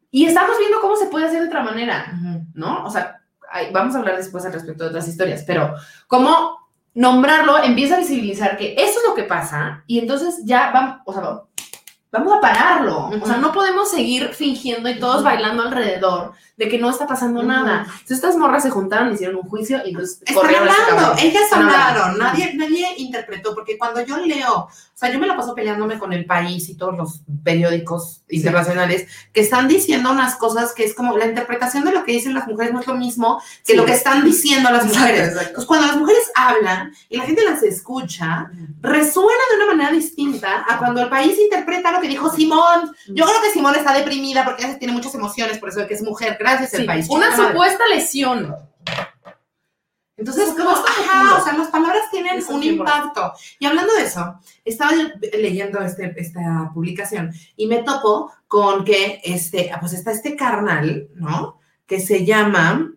Y estamos viendo cómo se puede hacer de otra manera. ¿no? O sea, hay- vamos a hablar después al respecto de otras historias, pero cómo nombrarlo empieza a visibilizar que eso es lo que pasa y entonces ya vamos, o sea, va- vamos a pararlo. O sea, no podemos seguir fingiendo y todos bailando alrededor de que no está pasando nada. Entonces estas morras se juntaron, hicieron un juicio y entonces Están corrieron hablando, ellas hablaron, nadie, nadie interpretó, porque cuando yo leo, sea, yo me la paso peleándome con el país y todos los periódicos internacionales que están diciendo unas cosas que es como la interpretación de lo que dicen las mujeres no es lo mismo que Sí. lo que están diciendo las mujeres. exacto. Entonces, cuando las mujeres hablan y la gente las escucha, resuena de una manera distinta a cuando el país interpreta lo que dijo Simón. Yo creo que Simón está deprimida porque ella tiene muchas emociones, por eso de que es mujer. Gracias, el Sí, país. una supuesta lesión. Entonces, Como ajá, o sea, las palabras tienen un impacto. Y hablando de eso, estaba leyendo este, esta publicación y me topo con que, este, ah, pues está este carnal, ¿no? Que se llama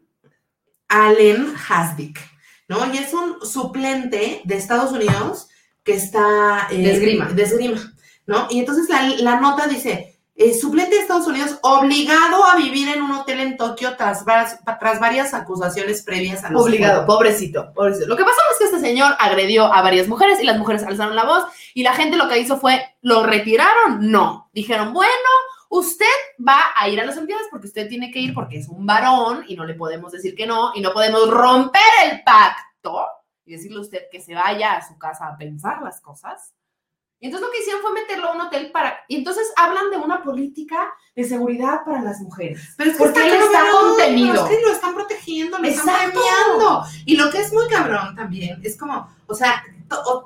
Allen Hasdick, ¿no? Y es un suplente de Estados Unidos que está... eh, De esgrima. De esgrima, ¿no? Y entonces la, la nota dice... eh, suplente de Estados Unidos obligado a vivir en un hotel en Tokio tras, tras varias acusaciones previas a los Obligado, pobrecito, pobrecito. Lo que pasó es que este señor agredió a varias mujeres y las mujeres alzaron la voz y la gente lo que hizo fue, ¿lo retiraron? No. Dijeron, bueno, usted va a ir a las Olimpiadas porque usted tiene que ir porque es un varón y no le podemos decir que no y no podemos romper el pacto y decirle a usted que se vaya a su casa a pensar las cosas. Y entonces lo que hicieron fue meterlo a un hotel para... Y entonces hablan de una política de seguridad para las mujeres. Pero es que Porque él cabrón, está contenido. Es que lo están protegiendo, lo están Exacto. premiando. Y lo que es muy cabrón también es como, o sea,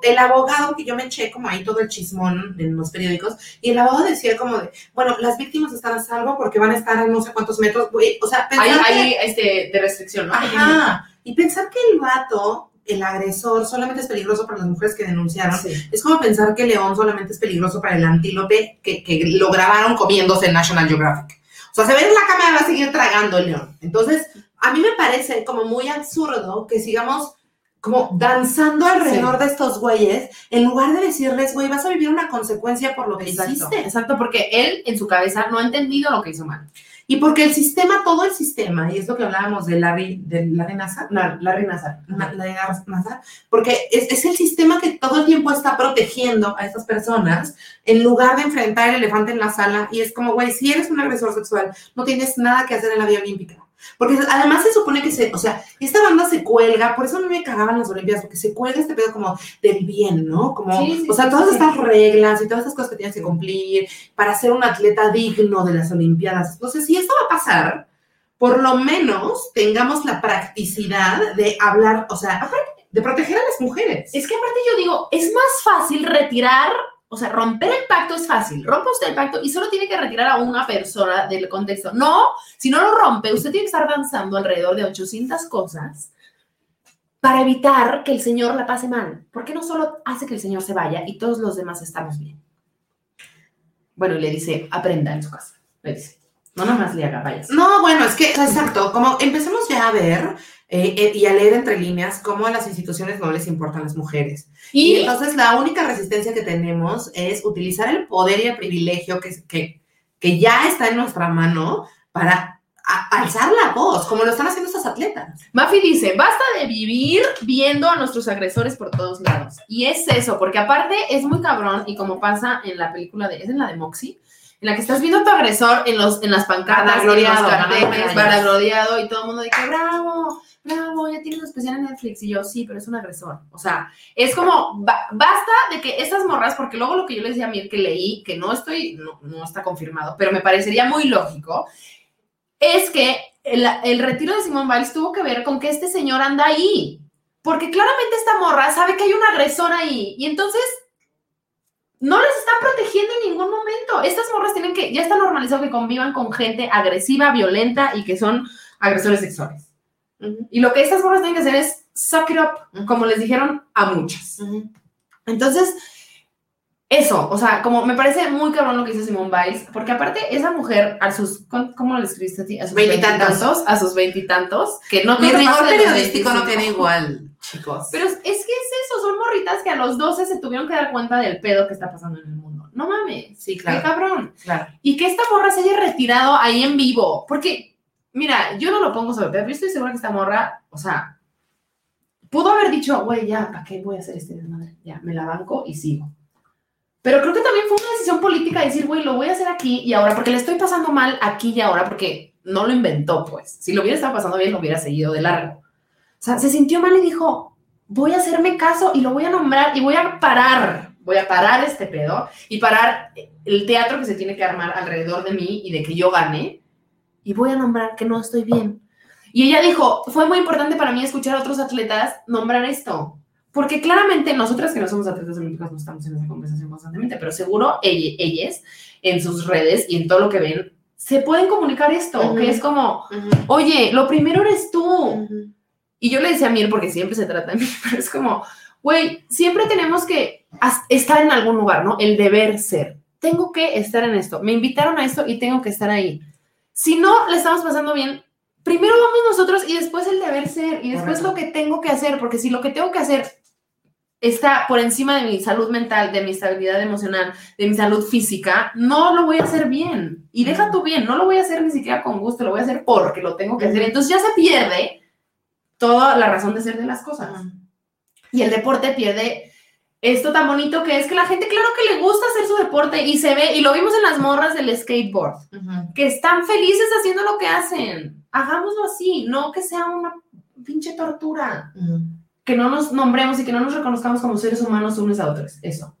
el abogado que yo me eché como ahí todo el chismón en los periódicos, y el abogado decía como de, bueno, las víctimas están a salvo porque van a estar a no sé cuántos metros. O sea, pensar Hay, que- hay este, de restricción, ¿no? Ajá. Y pensar que el vato, el agresor, solamente es peligroso para las mujeres que denunciaron. Sí. Es como pensar que el león solamente es peligroso para el antílope que, que lo grabaron comiéndose en National Geographic. O sea, se ve en la cámara va a seguir tragando el león. Entonces, a mí me parece como muy absurdo que sigamos como danzando alrededor de estos güeyes en lugar de decirles, güey, vas a vivir una consecuencia por lo que Exacto, hiciste. exacto, porque él en su cabeza no ha entendido lo que hizo mal. Y porque el sistema, todo el sistema, y es lo que hablábamos de Larry, de Larry Nassar, La, Larry Nassar. Na- Larry Nassar, porque es, es el sistema que todo el tiempo está protegiendo a estas personas en lugar de enfrentar el elefante en la sala. Y es como, güey, si eres un agresor sexual, no tienes nada que hacer en la vía olímpica. Porque además se supone que se, o sea, esta banda se cuelga, por eso a mí me cagaban las Olimpiadas, porque se cuelga este pedo como del bien, ¿no? Como, Sí, sí, o sea, sí, todas estas reglas y todas estas cosas que tienes que cumplir para ser un atleta digno de las Olimpiadas. Entonces, si esto va a pasar, por lo menos tengamos la practicidad de hablar, o sea, de proteger a las mujeres. Es que aparte yo digo, es más fácil retirar, o sea, romper el pacto es fácil. Rompa usted el pacto y solo tiene que retirar a una persona del contexto. No, si no lo rompe, usted tiene que estar danzando alrededor de 800 cosas para evitar que el Señor la pase mal. ¿Por qué no solo hace que el Señor se vaya y todos los demás estamos bien? Bueno, y le dice, aprenda en su casa. Le dice, no nada más le haga payas. No, bueno, es que, exacto, como empecemos ya a ver eh, eh, y a leer entre líneas cómo a las instituciones no les importan las mujeres. Y, Y entonces la única resistencia que tenemos es utilizar el poder y el privilegio que, que, que ya está en nuestra mano para a- alzar la voz, como lo están haciendo estas atletas. Mafi dice, basta de vivir viendo a nuestros agresores por todos lados. Y es eso, porque aparte es muy cabrón y como pasa en la película de, es en la de Moxie, en la que estás viendo a tu agresor en, los, en las pancartas, en los carteles, vanagloriado y todo el mundo dice, bravo, bravo, ya tienes un especial en Netflix. Y yo, sí, pero es un agresor. O sea, es como, ba- basta de que estas morras, porque luego lo que yo les decía a mí que leí, que no estoy, no, está confirmado, pero me parecería muy lógico, es que el, el retiro de Simón Biles tuvo que ver con que este señor anda ahí. Porque claramente esta morra sabe que hay un agresor ahí. Y entonces no les están protegiendo en ningún momento. Estas morras tienen que, ya está normalizado que convivan con gente agresiva, violenta y que son agresores sexuales. Y lo que estas morras tienen que hacer es suck it up, como les dijeron a muchas. Entonces, eso, o sea, como me parece muy cabrón lo que hizo Simone Biles, porque aparte esa mujer a sus, ¿cómo le escribiste a ti? A sus Veintitantos. a sus veintitantos, que no que rigor periodístico no 25. queda igual, chicos. Pero es, que es eso, son morritas que a los 12 se tuvieron que dar cuenta del pedo que está pasando en el mundo. No mames, sí, qué claro, cabrón. claro. Y que esta morra se haya retirado ahí en vivo, porque, mira, yo no lo pongo sobre, pero estoy segura que esta morra, o sea, pudo haber dicho, güey, ya, ¿para qué voy a hacer este desmadre? Ya, me la banco y sigo. Pero creo que también fue una decisión política decir, güey, lo voy a hacer aquí y ahora, porque le estoy pasando mal aquí y ahora, porque no lo inventó, pues. Si lo hubiera estado pasando bien, lo hubiera seguido de largo. O sea, se sintió mal y dijo, voy a hacerme caso y lo voy a nombrar y voy a parar, voy a parar este pedo y parar el teatro que se tiene que armar alrededor de mí y de que yo gane y voy a nombrar que no estoy bien. Y ella dijo, fue muy importante para mí escuchar a otros atletas nombrar esto, porque claramente nosotras que no somos atletas olímpicos no estamos en esa conversación constantemente, pero seguro ella- ellas en sus redes y en todo lo que ven se pueden comunicar esto, que es como, oye, lo primero eres tú. Y yo le decía a Mir, porque siempre se trata de mí, <laughs> pero es como, güey, siempre tenemos que estar en algún lugar, ¿no? El deber ser. Tengo que estar en esto. Me invitaron a esto y tengo que estar ahí. Si no le estamos pasando bien, primero vamos nosotros y después el deber ser y después Correcto. lo que tengo que hacer, porque si lo que tengo que hacer está por encima de mi salud mental, de mi estabilidad emocional, de mi salud física, no lo voy a hacer bien. Y deja tú bien, no lo voy a hacer ni siquiera con gusto, lo voy a hacer porque lo tengo que hacer. Entonces ya se pierde toda la razón de ser de las cosas. Y el deporte pierde esto tan bonito que es que la gente, claro que le gusta hacer su deporte y se ve, y lo vimos en las morras del skateboard, que están felices haciendo lo que hacen. Hagámoslo así, no que sea una pinche tortura. Que no nos nombremos y que no nos reconozcamos como seres humanos unos a otros. Eso.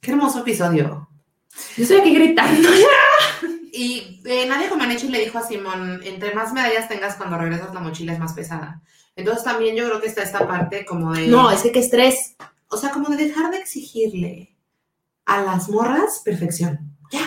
Qué hermoso episodio. Yo estoy aquí gritando. Y eh, Nadia Comaneci le dijo a Simón, entre más medallas tengas cuando regresas la mochila es más pesada. Entonces también yo creo que está esta parte como de... No, es que qué estrés. O sea, como de dejar de exigirle a las morras perfección. Ya.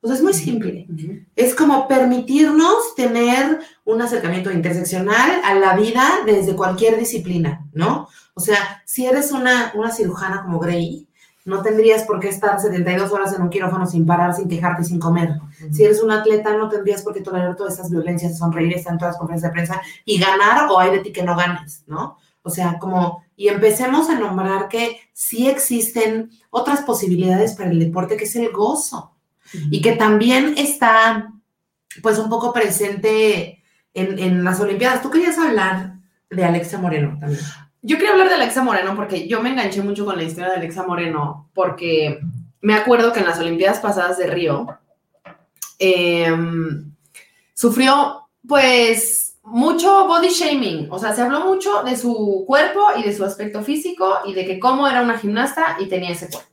O sea, es muy simple. Es como permitirnos tener un acercamiento interseccional a la vida desde cualquier disciplina, ¿no? O sea, si eres una, una cirujana como Grey, no tendrías por qué estar 72 horas en un quirófano sin parar, sin quejarte y sin comer. Si eres un atleta, no tendrías por qué tolerar todas estas violencias, sonreír, estar en todas las conferencias de prensa y ganar o hay de ti que no ganes, ¿no? O sea, como, y empecemos a nombrar que sí existen otras posibilidades para el deporte, que es el gozo y que también está, pues, un poco presente en, en las Olimpiadas. Tú querías hablar de Alexa Moreno también. Yo quería hablar de Alexa Moreno porque yo me enganché mucho con la historia de Alexa Moreno porque me acuerdo que en las Olimpiadas pasadas de Río em, sufrió pues mucho body shaming, o sea, se habló mucho de su cuerpo y de su aspecto físico y de que cómo era una gimnasta y tenía ese cuerpo.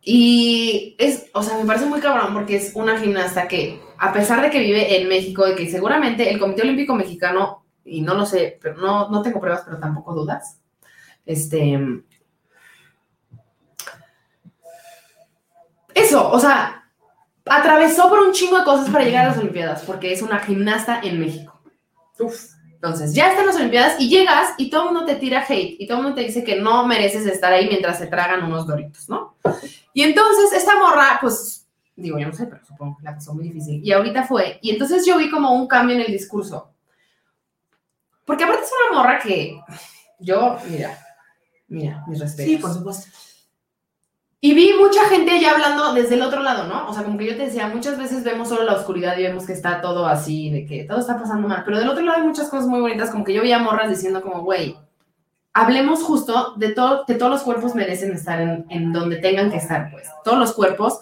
Y es, o sea, me parece muy cabrón porque es una gimnasta que, a pesar de que vive en México y que seguramente el Comité Olímpico Mexicano, y no lo sé, pero no, no tengo pruebas, pero tampoco dudas, este... Eso, o sea, atravesó por un chingo de cosas para llegar a las Olimpiadas, porque es una gimnasta en México. Uf. Entonces, ya están las Olimpiadas y llegas y todo el mundo te tira hate y todo el mundo te dice que no mereces estar ahí mientras se tragan unos doritos, ¿no? Y entonces esta morra, pues, digo, yo no sé, pero supongo que la pasó muy difícil. Y ahorita fue. Y entonces yo vi como un cambio en el discurso. Porque aparte es una morra que yo, mira, mira, mis respetos. Sí, por supuesto. Y vi mucha gente ya hablando desde el otro lado, ¿no? O sea, como que yo te decía, muchas veces vemos solo la oscuridad y vemos que está todo así, de que todo está pasando mal. Pero del otro lado hay muchas cosas muy bonitas, como que yo veía morras diciendo como, güey, hablemos justo de todo, que todos los cuerpos merecen estar en, en donde tengan que estar, pues. Todos los cuerpos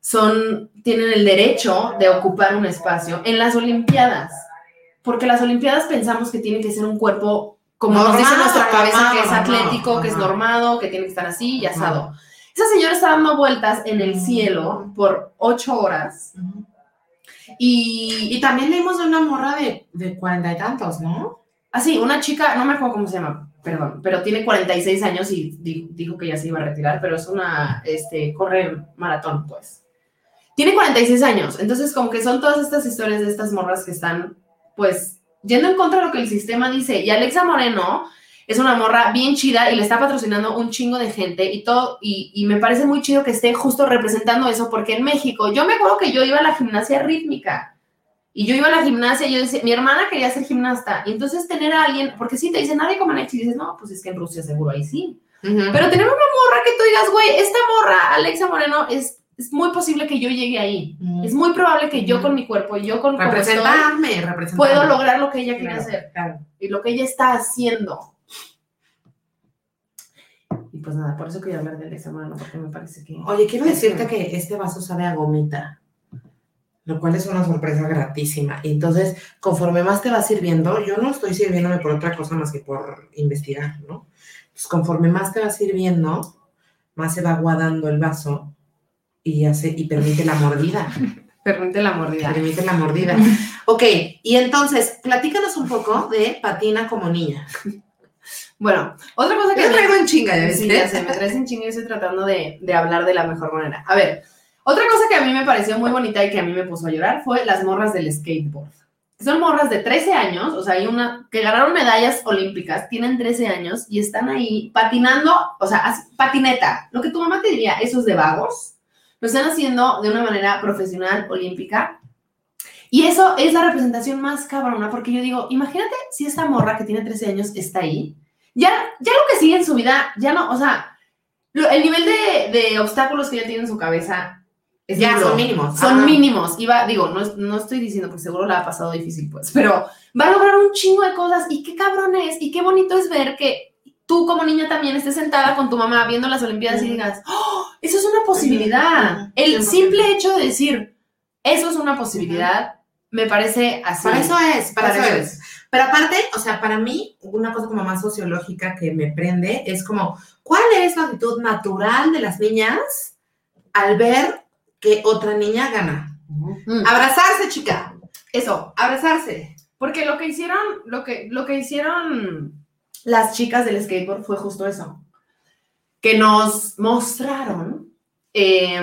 son, tienen el derecho de ocupar un espacio en las Olimpiadas. Porque las Olimpiadas pensamos que tiene que ser un cuerpo, como nos dice Normado, nuestra cabeza, que es normado, atlético, que es normado, que tiene que estar así y asado. Esa señora está dando vueltas en el cielo por ocho horas y, Y también leímos de una morra de, de cuarenta y tantos, ¿no? así, una chica, no me acuerdo cómo se llama, perdón, pero tiene 46 años y di- dijo que ya se iba a retirar, pero es una, este, corre maratón, pues. Tiene 46 años, entonces como que son todas estas historias de estas morras que están, pues, yendo en contra de lo que el sistema dice. Y Alexa Moreno es una morra bien chida y le está patrocinando un chingo de gente y todo, y, y me parece muy chido que esté justo representando eso, porque en México, yo me acuerdo que yo iba a la gimnasia rítmica, y yo iba a la gimnasia y yo decía, mi hermana quería ser gimnasta, y entonces tener a alguien, porque sí, te dicen, nadie como Alexa, y dices, no, pues es que en Rusia seguro ahí sí. Ujú. Pero tener una morra que tú digas, güey, esta morra, Alexa Moreno, es, es muy posible que yo llegue ahí. Ujú. Es muy probable que yo con mi cuerpo, yo con estoy, representarme, representarme. puedo lograr lo que ella quiere Claro, hacer claro. y lo que ella está haciendo. Pues nada, por eso quería hablar de Alexa Moreno, porque me parece que... Oye, quiero decirte que- este vaso sabe a gomita, lo cual es una sorpresa gratísima. Y entonces, conforme más te va sirviendo, yo no estoy sirviéndome por otra cosa más que por investigar, ¿no? Pues conforme más te va sirviendo, más se va aguadando el vaso y hace y permite la mordida. <laughs> Permite la mordida. permite la mordida. Ok, y entonces, platícanos un poco de patina como niña. <laughs> Bueno, otra cosa que... Me- traigo en chinga, ya ves. Sí, ya sé, me traes en chinga y estoy tratando de, de hablar de la mejor manera. A ver, otra cosa que a mí me pareció muy bonita y que a mí me puso a llorar fue las morras del skateboard. son morras de 13 años, o sea, hay una que ganaron medallas olímpicas, tienen 13 años y están ahí patinando, o sea, patineta. Lo que tu mamá te diría, eso es de vagos. Lo están haciendo de una manera profesional, olímpica. Y eso es la representación más cabrona, porque yo digo, imagínate si esta morra que tiene 13 años está ahí, ya, ya lo que sigue en su vida, ya no, o sea, lo- el nivel de, de obstáculos que ella tiene en su cabeza es Ya, duro. son mínimos. Son Ajá. mínimos. Y va, digo, no, no estoy diciendo, porque seguro la ha pasado difícil, pues, pero va a lograr un chingo de cosas y qué cabrón es y qué bonito es ver que tú como niña también estés sentada con tu mamá viendo las Olimpiadas y digas, ¡Oh, eso es una posibilidad. El 100%. simple hecho de decir, eso es una posibilidad, me parece así. Para eso es, para, Para eso eso es. Pero aparte, o sea, para mí, una cosa como más sociológica que me prende es como, ¿cuál es la actitud natural de las niñas al ver que otra niña gana? Mm. Abrazarse, chica. Eso, Abrazarse. Porque lo que hicieron, lo que, lo que hicieron las chicas del skateboard fue justo eso. Que nos mostraron eh,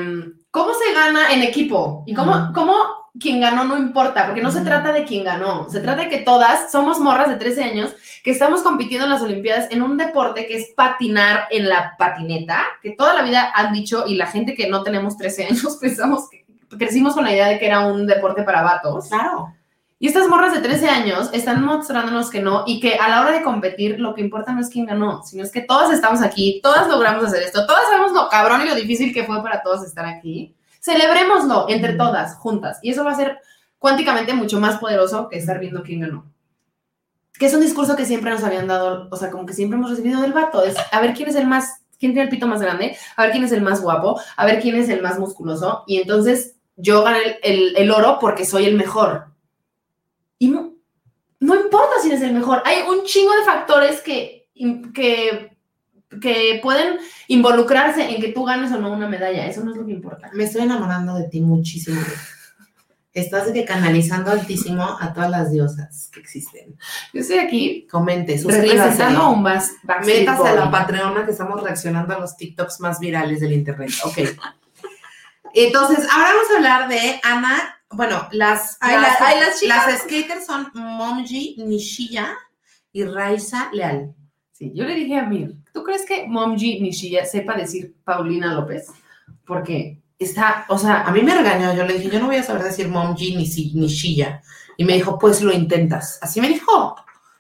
cómo se gana en equipo y cómo, cómo quien ganó no importa, porque no se trata de quién ganó, se trata de que todas somos morras de 13 años que estamos compitiendo en las Olimpiadas en un deporte que es patinar en la patineta, que toda la vida han dicho y la gente que no tenemos 13 años <laughs> pensamos que crecimos con la idea de que era un deporte para vatos. Claro. Y estas morras de 13 años están mostrándonos que no y que a la hora de competir lo que importa no es quién ganó, sino es que todas estamos aquí, todas logramos hacer esto, todas sabemos lo cabrón y lo difícil que fue para todos estar aquí. Celebrémoslo entre todas, juntas. Y eso va a ser cuánticamente mucho más poderoso que estar viendo quién ganó. Que es un discurso que siempre nos habían dado, o sea, como que siempre hemos recibido del vato. Es a ver quién es el más, quién tiene el pito más grande, a ver quién es el más guapo, a ver quién es el más musculoso. Y entonces yo gané el, el- el oro porque soy el mejor. Y no, no importa si eres el mejor. Hay un chingo de factores que, que, que pueden involucrarse en que tú ganes o no una medalla. Eso no es lo que importa. Me estoy enamorando de ti muchísimo. Estás de que canalizando altísimo a todas las diosas que existen. Yo estoy aquí Comente, suscríbase. representando un Backstreet Métase a la. Patreona que estamos reaccionando a los TikToks más virales del internet. Ok. Entonces, ahora vamos a hablar de Ana. Bueno, las, Ay, las, ay, las chicas. las skaters son Momji Nishiya y Raisa Leal. Sí, yo le dije a Mir, ¿tú crees que Momji Nishiya sepa decir Paulina López? Porque está, o sea, A mí me regañó, yo le dije, yo no voy a saber decir Momji Nishi- Nishiya. Y me dijo, pues lo intentas. Así me dijo.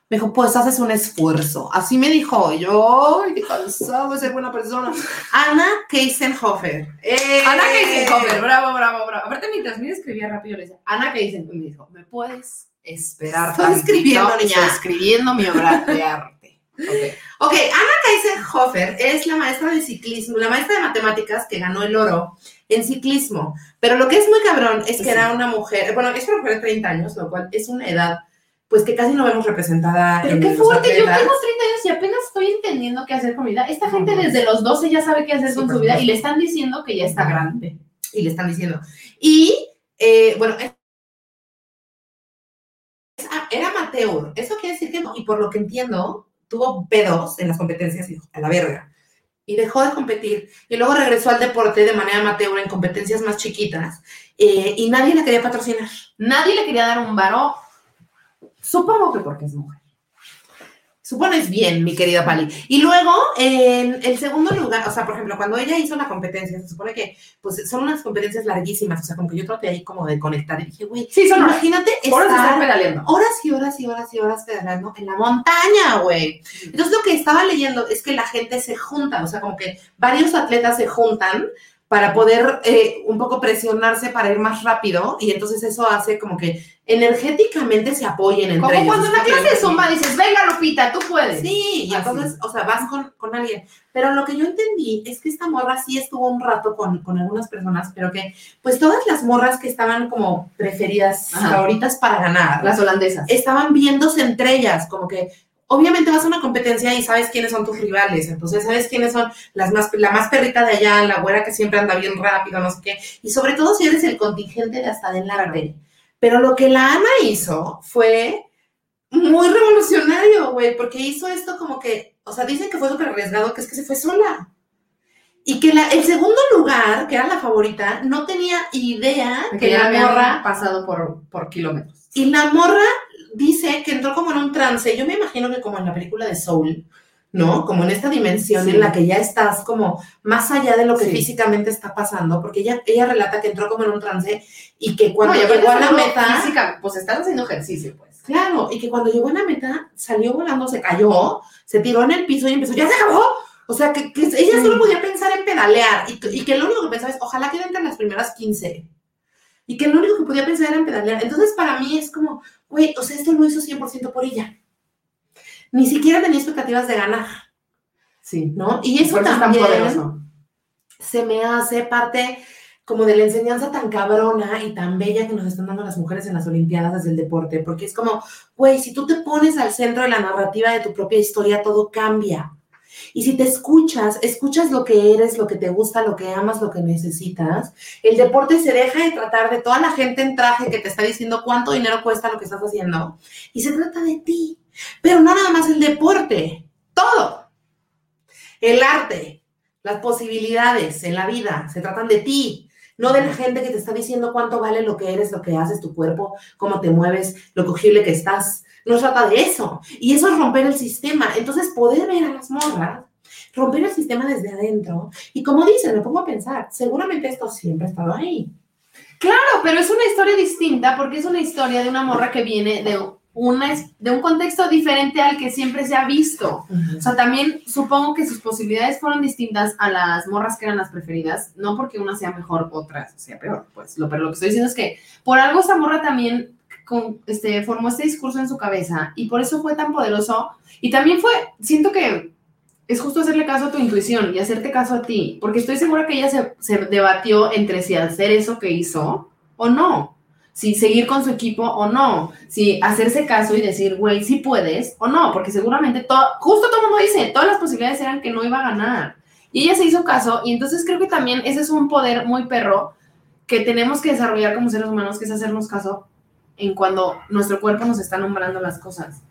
Me dijo, pues haces un esfuerzo. Así me dijo. Y Yo, qué cansado de ser buena persona. Ana Keisenhofer. ¡Eh! Ana Keisenhofer, bravo, bravo, bravo. Aparte, mientras Mir escribía rápido, le decía, Ana Keisenhofer, y me dijo, ¿me puedes esperar? Estoy escribiendo, niña. Estoy escribiendo mi obra de arte. Ok. Ok, Ana Kaiser-Hofer es la maestra de ciclismo, la maestra de matemáticas que ganó el oro en ciclismo. Pero lo que es muy cabrón es que Sí. era una mujer, bueno, es una mujer de 30 años, lo cual es una edad, pues que casi no vemos representada Pero en qué fuerte, yo tengo 30 años y apenas estoy entendiendo qué hacer con mi vida. Esta gente desde los 12 ya sabe qué hacer Sí, con su vida y le están diciendo que ya está grande. Y le están diciendo. Y, eh, bueno, ah, era amateur. Eso quiere decir que, y por lo que entiendo, tuvo pedos en las competencias y a la verga. Y dejó de competir. Y luego regresó al deporte de manera amateur en competencias más chiquitas. eh, y nadie la quería patrocinar. Nadie le quería dar un varo. Supongo que porque es mujer. Supones bien, mi querida Pali. Y luego, en el segundo lugar, o sea, por ejemplo, cuando ella hizo la competencia, se supone que pues son unas competencias larguísimas, o sea, como que yo traté ahí como de conectar y dije, güey, Sí, son imagínate Horas estar pedaleando. horas y horas y horas y horas pedaleando en la montaña, güey. Entonces lo que estaba leyendo es que la gente se junta, o sea, como que varios atletas se juntan para poder eh, un poco presionarse para ir más rápido y entonces eso hace como que energéticamente se apoyen entre Como ellos. cuando en la Eso clase de Zumba dices, venga Lupita, tú puedes. Sí, y Así. entonces, o sea, vas con, con alguien. Pero lo que yo entendí es que esta morra sí estuvo un rato con, con algunas personas, pero que, pues todas las morras que estaban como preferidas, Ajá. favoritas para ganar, Las holandesas. estaban viéndose entre ellas, como que obviamente vas a una competencia y sabes quiénes son tus rivales, entonces sabes quiénes son las más, la más perrita de allá, la güera que siempre anda bien rápido, no sé qué, y sobre todo si eres el contingente de hasta adelante. Pero lo que la Ana hizo fue muy revolucionario, güey, porque hizo esto como que, o sea, dicen que fue súper arriesgado, que es que se fue sola. Y que la, el segundo lugar, que era la favorita, no tenía idea Que que la morra pasado por, por kilómetros. Y la morra dice que entró como en un trance. Yo me imagino que como en la película de Soul, ¿no? Como en esta dimensión Sí. en la que ya estás como más allá de lo que Sí. físicamente está pasando, porque ella, ella relata que entró como en un trance y que cuando No, llegó a la meta, Física, pues estás haciendo ejercicio, pues. claro, y que cuando llegó a la meta salió volando, se cayó, se tiró en el piso y empezó, ya se acabó. O sea, que, que ella solo podía pensar en pedalear y, que- y que lo único que pensaba es, ojalá quede entre las primeras 15. Y que lo único que podía pensar era en pedalear. Entonces, para mí es como, güey, o sea, esto lo hizo 100% por ella. Ni siquiera tenía expectativas de ganar, Sí. ¿no? Y eso eso es tan también se me hace parte como de la enseñanza tan cabrona y tan bella que nos están dando las mujeres en las Olimpiadas desde el deporte, porque es como, güey, si tú te pones al centro de la narrativa de tu propia historia, todo cambia. Y si te escuchas, escuchas lo que eres, lo que te gusta, lo que amas, lo que necesitas, el deporte se deja de tratar de toda la gente en traje que te está diciendo cuánto dinero cuesta lo que estás haciendo y se trata de ti. Pero no nada más el deporte, todo. El arte, las posibilidades en la vida se tratan de ti, no de la gente que te está diciendo cuánto vale lo que eres, lo que haces, tu cuerpo, cómo te mueves, lo cogible que estás. No trata de eso. Y eso es romper el sistema. Entonces, poder ver a las morras, romper el sistema desde adentro. Y como dicen, me pongo a pensar, seguramente esto siempre ha estado ahí. Claro, pero es una historia distinta porque es una historia de una morra que viene de, una, de un contexto diferente al que siempre se ha visto. O sea, también supongo que sus posibilidades fueron distintas a las morras que eran las preferidas, no porque una sea mejor, otra sea peor, pues. Lo, pero lo que estoy diciendo es que por algo esa morra también con, este, formó este discurso en su cabeza y por eso fue tan poderoso. Y también fue, siento que es justo hacerle caso a tu intuición y hacerte caso a ti, porque estoy segura que ella se, debatió entre si hacer eso que hizo o no, si seguir con su equipo o no, si hacerse caso y decir, güey, sí puedes o no, porque seguramente todo, justo todo el mundo dice, todas las posibilidades eran que no iba a ganar. Y ella se hizo caso y entonces creo que también ese es un poder muy perro que tenemos que desarrollar como seres humanos, que es hacernos caso en cuando nuestro cuerpo nos está nombrando las cosas.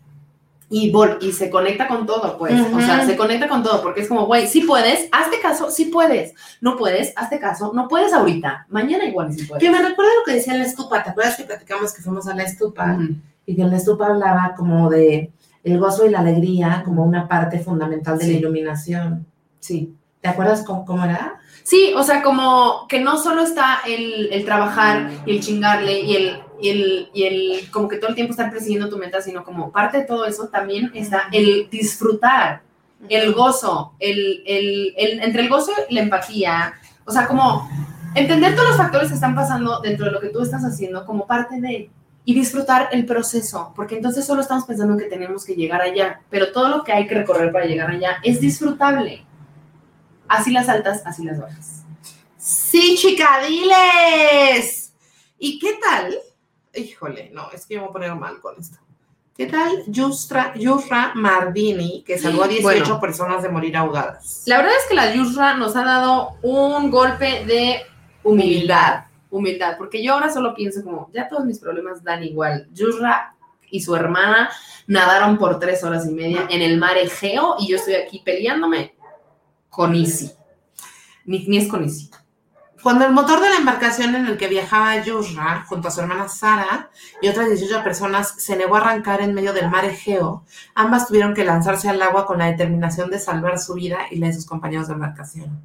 Y, vol- y se conecta con todo, pues. O sea, se conecta con todo, porque es como, güey, sí puedes, hazte caso, sí puedes. No puedes, hazte caso, no puedes ahorita. Mañana igual sí puedes. Que me recuerda lo que decía en la estupa. ¿Te acuerdas que platicamos que fuimos a la estupa? Ujú. y que en la estupa hablaba como de el gozo y la alegría como una parte fundamental de la iluminación. Sí. ¿Te acuerdas cómo, cómo era? Sí, o sea, como que no solo está el, el trabajar y el chingarle y el, y, el, y el, como que todo el tiempo estar persiguiendo tu meta, sino como parte de todo eso también está el disfrutar, el gozo, el, el, el- entre el gozo y la empatía, o sea, como entender todos los factores que están pasando dentro de lo que tú estás haciendo como parte de, y disfrutar el proceso, porque entonces solo estamos pensando que tenemos que llegar allá, pero todo lo que hay que recorrer para llegar allá es disfrutable. Así las altas, así las bajas. Sí, chicadiles. ¿Y qué tal? Híjole, no, es que yo me voy a poner mal con esto. ¿Qué tal Yusra, Yusra Mardini, que salvó a 18 Bueno. personas de morir ahogadas? La verdad es que la Yusra nos ha dado un golpe de humildad. Humildad, porque yo ahora solo pienso como, ya todos mis problemas dan igual. Yusra y su hermana nadaron por tres horas y media en el mar Egeo y yo estoy aquí peleándome con Isi. Ni, ni es con Isi. Cuando el motor de la embarcación en el que viajaba Yusra, junto a su hermana Sara y otras 18 personas, se negó a arrancar en medio del mar Egeo, ambas tuvieron que lanzarse al agua con la determinación de salvar su vida y la de sus compañeros de embarcación.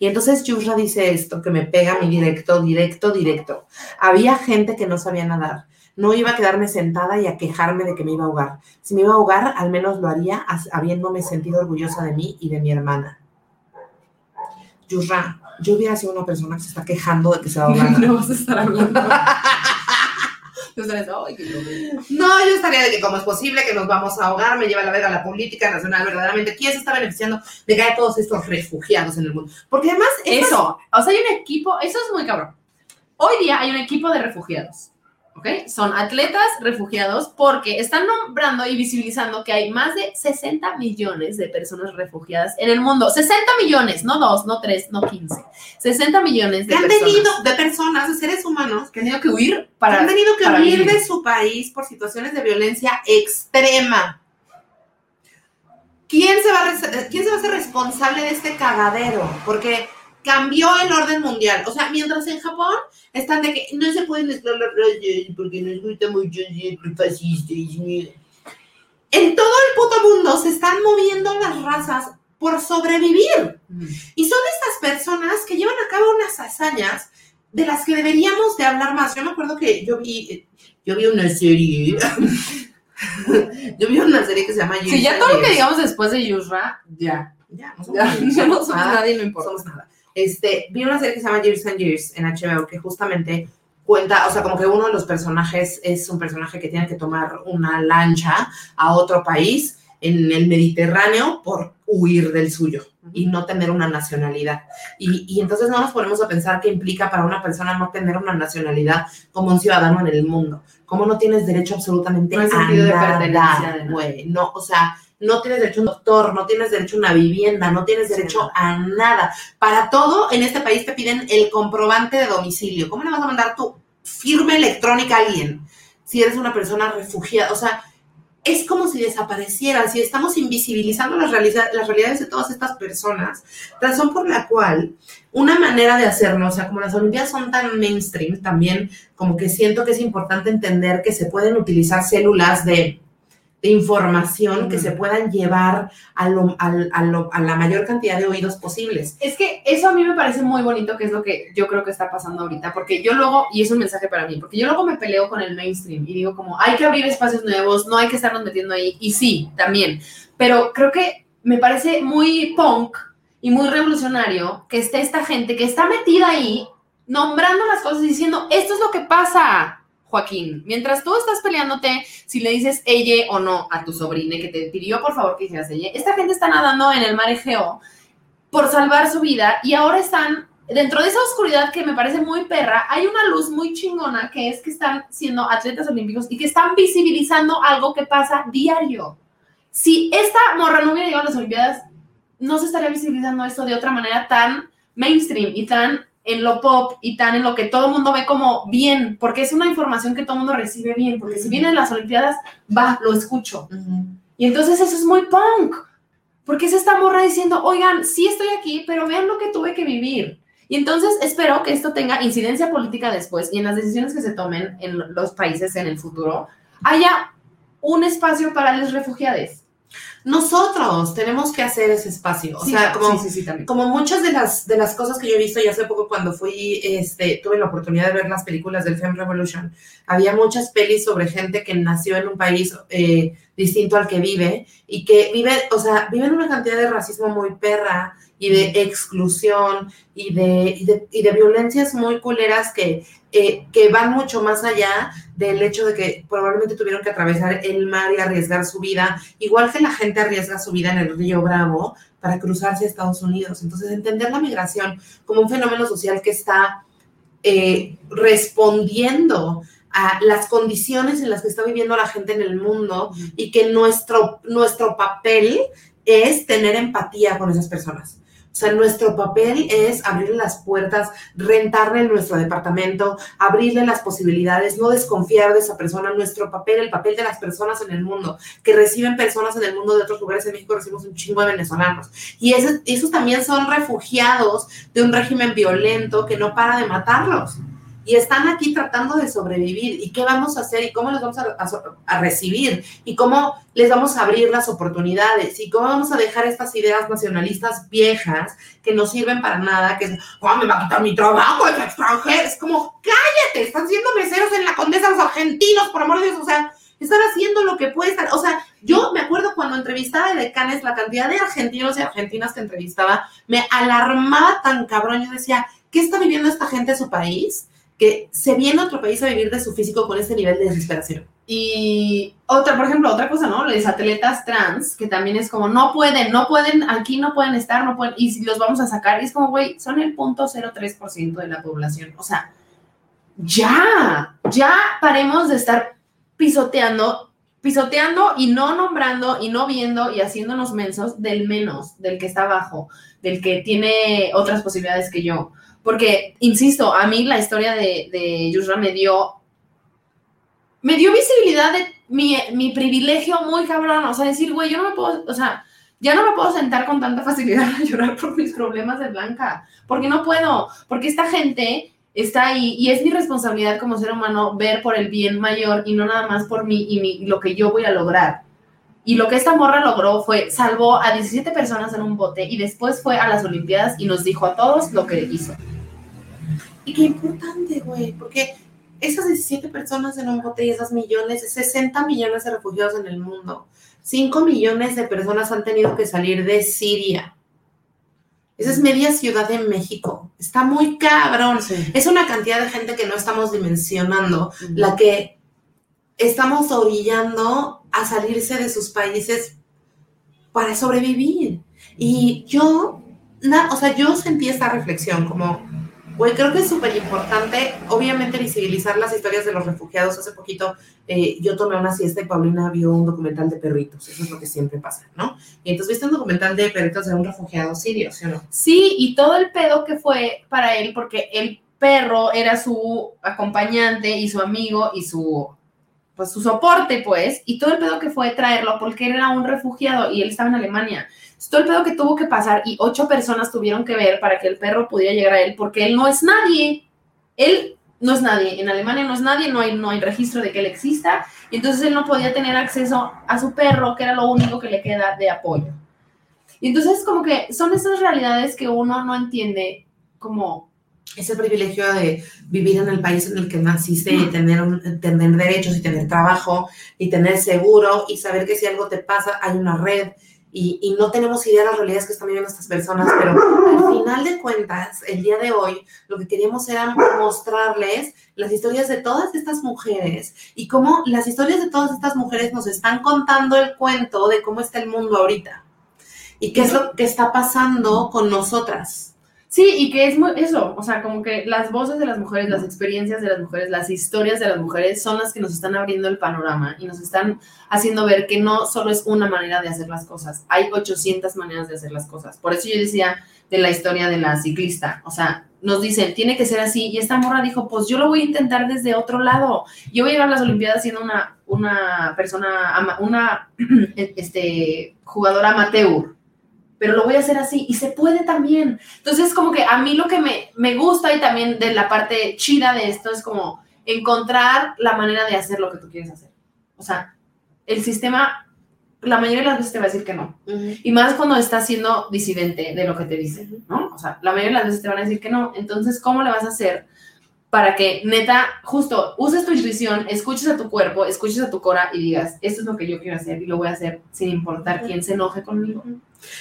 Y entonces Yusra dice esto que me pega a mi directo, directo, directo. Había gente que no sabía nadar. No iba a quedarme sentada y a quejarme de que me iba a ahogar. Si me iba a ahogar, al menos lo haría habiéndome sentido orgullosa de mí y de mi hermana. Yusra, yo hubiera sido una persona que se está quejando de que se va a <laughs> ahogar. No vas a estar hablando. No, yo estaría de que cómo es posible que nos vamos a ahogar, me lleva la verga la política nacional, verdaderamente. ¿Quién se está beneficiando de que haya todos estos refugiados en el mundo? Porque además, estas- Eso, o sea, hay un equipo, eso es muy cabrón. Hoy día hay un equipo de refugiados, ¿ok? Son atletas refugiados porque están nombrando y visibilizando que hay más de 60 millones de personas refugiadas en el mundo. 60 millones, no dos, no tres, no 15. 60 millones de que han personas tenido, de personas, de seres humanos, que han tenido que huir que para... han tenido que huir vivir. de su país por situaciones de violencia extrema. ¿Quién se, va a res- ¿Quién se va a hacer responsable de este cagadero? Porque cambió el orden mundial. O sea, mientras en Japón están de que no se pueden mezclar las razas porque nos gusta mucho el fascista. y- En todo el puto mundo se están moviendo las razas por sobrevivir. Y son estas personas que llevan a cabo unas hazañas de las que deberíamos de hablar más. Yo me acuerdo que yo vi, yo vi una serie. <laughs> yo vi una serie que se llama Si ya Years todo lo que digamos después de Yusra, ya, ya, no somos, ya, <laughs> ya no somos somos nada, nadie, no importa. somos nada. Este, vi una serie que se llama Years and Years en HBO que justamente cuenta, o sea, como que uno de los personajes es un personaje que tiene que tomar una lancha a otro país en el Mediterráneo por huir del suyo y no tener una nacionalidad. Y, y entonces no nos ponemos a pensar qué implica para una persona no tener una nacionalidad como un ciudadano en el mundo. Cómo no tienes derecho absolutamente No hay a sentido de nada, pertenencia de güey. No, o sea, no tienes derecho a un doctor, no tienes derecho a una vivienda, no tienes derecho a nada. Para todo, en este país te piden el comprobante de domicilio. ¿Cómo le vas a mandar tu firma electrónica a alguien si eres una persona refugiada? O sea, es como si desaparecieran, si estamos invisibilizando las, realidad- las realidades de todas estas personas, razón por la cual una manera de hacerlo, o sea, como las Olimpiadas son tan mainstream, también como que siento que es importante entender que se pueden utilizar células de, de información que Mm. se puedan llevar a, lo- al- a lo- a la mayor cantidad de oídos posibles. Es que eso a mí me parece muy bonito, que es lo que yo creo que está pasando ahorita, porque yo luego, y es un mensaje para mí, porque yo luego me peleo con el mainstream y digo como, hay que abrir espacios nuevos, no hay que estarnos metiendo ahí, y sí, también, pero creo que me parece muy punk y muy revolucionario que esté esta gente que está metida ahí, nombrando las cosas y diciendo, esto es lo que pasa. Joaquín, mientras tú estás peleándote si le dices ella o no a tu sobrina que te pidió por favor que hicieras ella, esta gente está nadando en el mar Egeo por salvar su vida y ahora están dentro de esa oscuridad que me parece muy perra, hay una luz muy chingona que es que están siendo atletas olímpicos y que están visibilizando algo que pasa diario. Si esta morra no hubiera llegado a las Olimpiadas, no se estaría visibilizando esto de otra manera tan mainstream y tan en lo pop y tan en lo que todo el mundo ve como bien, porque es una información que todo el mundo recibe bien, porque si vienen las Olimpiadas, va, lo escucho. Y entonces eso es muy punk. Porque es esta morra diciendo, oigan, sí estoy aquí, pero vean lo que tuve que vivir. Y entonces espero que esto tenga incidencia política después y en las decisiones que se tomen en los países en el futuro, haya un espacio para los refugiados. Nosotros tenemos que hacer ese espacio. O sea, como, sí, sí, sí, también. como muchas de las, de las cosas que yo he visto, y hace poco cuando fui, este, tuve la oportunidad de ver las películas del Femme Revolution, había muchas pelis sobre gente que nació en un país eh, distinto al que vive y que vive, o sea, viven una cantidad de racismo muy perra y de exclusión y de, y de, y de violencias muy culeras que, eh, que van mucho más allá del hecho de que probablemente tuvieron que atravesar el mar y arriesgar su vida, igual que la gente arriesga su vida en el río Bravo para cruzarse a Estados Unidos. Entonces, entender la migración como un fenómeno social que está eh, respondiendo a las condiciones en las que está viviendo la gente en el mundo y que nuestro, nuestro papel es tener empatía con esas personas. O sea, nuestro papel es abrirle las puertas, rentarle nuestro departamento, abrirle las posibilidades, no desconfiar de esa persona. Nuestro papel, el papel de las personas en el mundo, que reciben personas en el mundo de otros lugares. En México recibimos un chingo de venezolanos. Y ese- esos también son refugiados de un régimen violento que no para de matarlos. Y están aquí tratando de sobrevivir. ¿Y qué vamos a hacer? ¿Y cómo les vamos a, recibir? ¿Y cómo les vamos a abrir las oportunidades? ¿Y cómo vamos a dejar estas ideas nacionalistas viejas que no sirven para nada? Que es, "Ah, me va a quitar mi trabajo, es extranjero. Es como, cállate, están siendo meseros en la Condesa los argentinos, por amor de Dios. O sea, están haciendo lo que pueden. O sea, yo me acuerdo cuando entrevistaba de decanes, la cantidad de argentinos y argentinas que entrevistaba me alarmaba tan cabrón. Yo decía, ¿qué está viviendo esta gente en su país? Que se viene a otro país a vivir de su físico con este nivel de desesperación. Y otra, por ejemplo, otra cosa, ¿no? Los atletas trans, que también es como, no pueden, no pueden, aquí no pueden estar, no pueden, y si los vamos a sacar, es como, güey, son el punto 03% de la población. O sea, ya, ya paremos de estar pisoteando, pisoteando y no nombrando y no viendo y haciéndonos mensos del menos, del que está abajo, del que tiene otras posibilidades que yo. Porque, insisto, a mí la historia de, Yusra me dio me dio visibilidad de mi, mi privilegio muy cabrón. O sea, decir, güey, yo no me puedo, o sea, ya no me puedo sentar con tanta facilidad a llorar por mis problemas de blanca, porque no puedo, porque esta gente está ahí y es mi responsabilidad como ser humano ver por el bien mayor y no nada más por mí y mi, lo que yo voy a lograr. Y lo que esta morra logró fue salvó a 17 personas en un bote y después fue a las Olimpiadas y nos dijo a todos lo que hizo. Y qué importante, güey, porque esas 17 personas en un bote y esas millones, 60 millones de refugiados en el mundo, 5 millones de personas han tenido que salir de Siria. Esa es media ciudad de México. Está muy cabrón. Es una cantidad de gente que no estamos dimensionando, la que estamos orillando a salirse de sus países para sobrevivir. Y yo, na- o sea, yo sentí esta reflexión como, güey, creo que es súper importante, obviamente, visibilizar las historias de los refugiados. Hace poquito eh, yo tomé una siesta y Paulina vio un documental de perritos. Eso es lo que siempre pasa, ¿no? Y entonces viste un documental de perritos de un refugiado sirio, ¿sí o no? Sí, y todo el pedo que fue para él, porque el perro era su acompañante y su amigo y su, pues, su soporte, pues, y todo el pedo que fue traerlo, porque era un refugiado y él estaba en Alemania. Entonces, todo el pedo que tuvo que pasar y ocho personas tuvieron que ver para que el perro pudiera llegar a él, porque él no es nadie. Él no es nadie. En Alemania no es nadie, no hay, no hay registro de que él exista. Y entonces él no podía tener acceso a su perro, que era lo único que le queda de apoyo. Y entonces como que son esas realidades que uno no entiende como ese privilegio de vivir en el país en el que naciste y tener, un- tener derechos y tener trabajo y tener seguro y saber que si algo te pasa hay una red y, no tenemos idea de las realidades que están viviendo estas personas, pero al final de cuentas, el día de hoy, lo que queríamos era mostrarles las historias de todas estas mujeres y cómo las historias de todas estas mujeres nos están contando el cuento de cómo está el mundo ahorita y qué es lo que está pasando con nosotras. Sí, y que es muy eso, o sea, como que las voces de las mujeres, las experiencias de las mujeres, las historias de las mujeres son las que nos están abriendo el panorama y nos están haciendo ver que no solo es una manera de hacer las cosas, hay 800 maneras de hacer las cosas. Por eso yo decía de la historia de la ciclista, o sea, nos dicen, tiene que ser así, y esta morra dijo, pues yo lo voy a intentar desde otro lado. Yo voy a llegar a las Olimpiadas siendo una, una persona, una <clears throat> este, jugadora amateur, pero lo voy a hacer así y se puede también. Entonces, como que a mí lo que me, me gusta y también de la parte chida de esto es como encontrar la manera de hacer lo que tú quieres hacer. O sea, el sistema, la mayoría de las veces te va a decir que no. Y más cuando estás siendo disidente de lo que te dicen, ¿no? O sea, la mayoría de las veces te van a decir que no. Entonces, ¿cómo le vas a hacer para que neta, justo, uses tu intuición, escuches a tu cuerpo, escuches a tu cora y digas, esto es lo que yo quiero hacer y lo voy a hacer sin importar quién se enoje conmigo?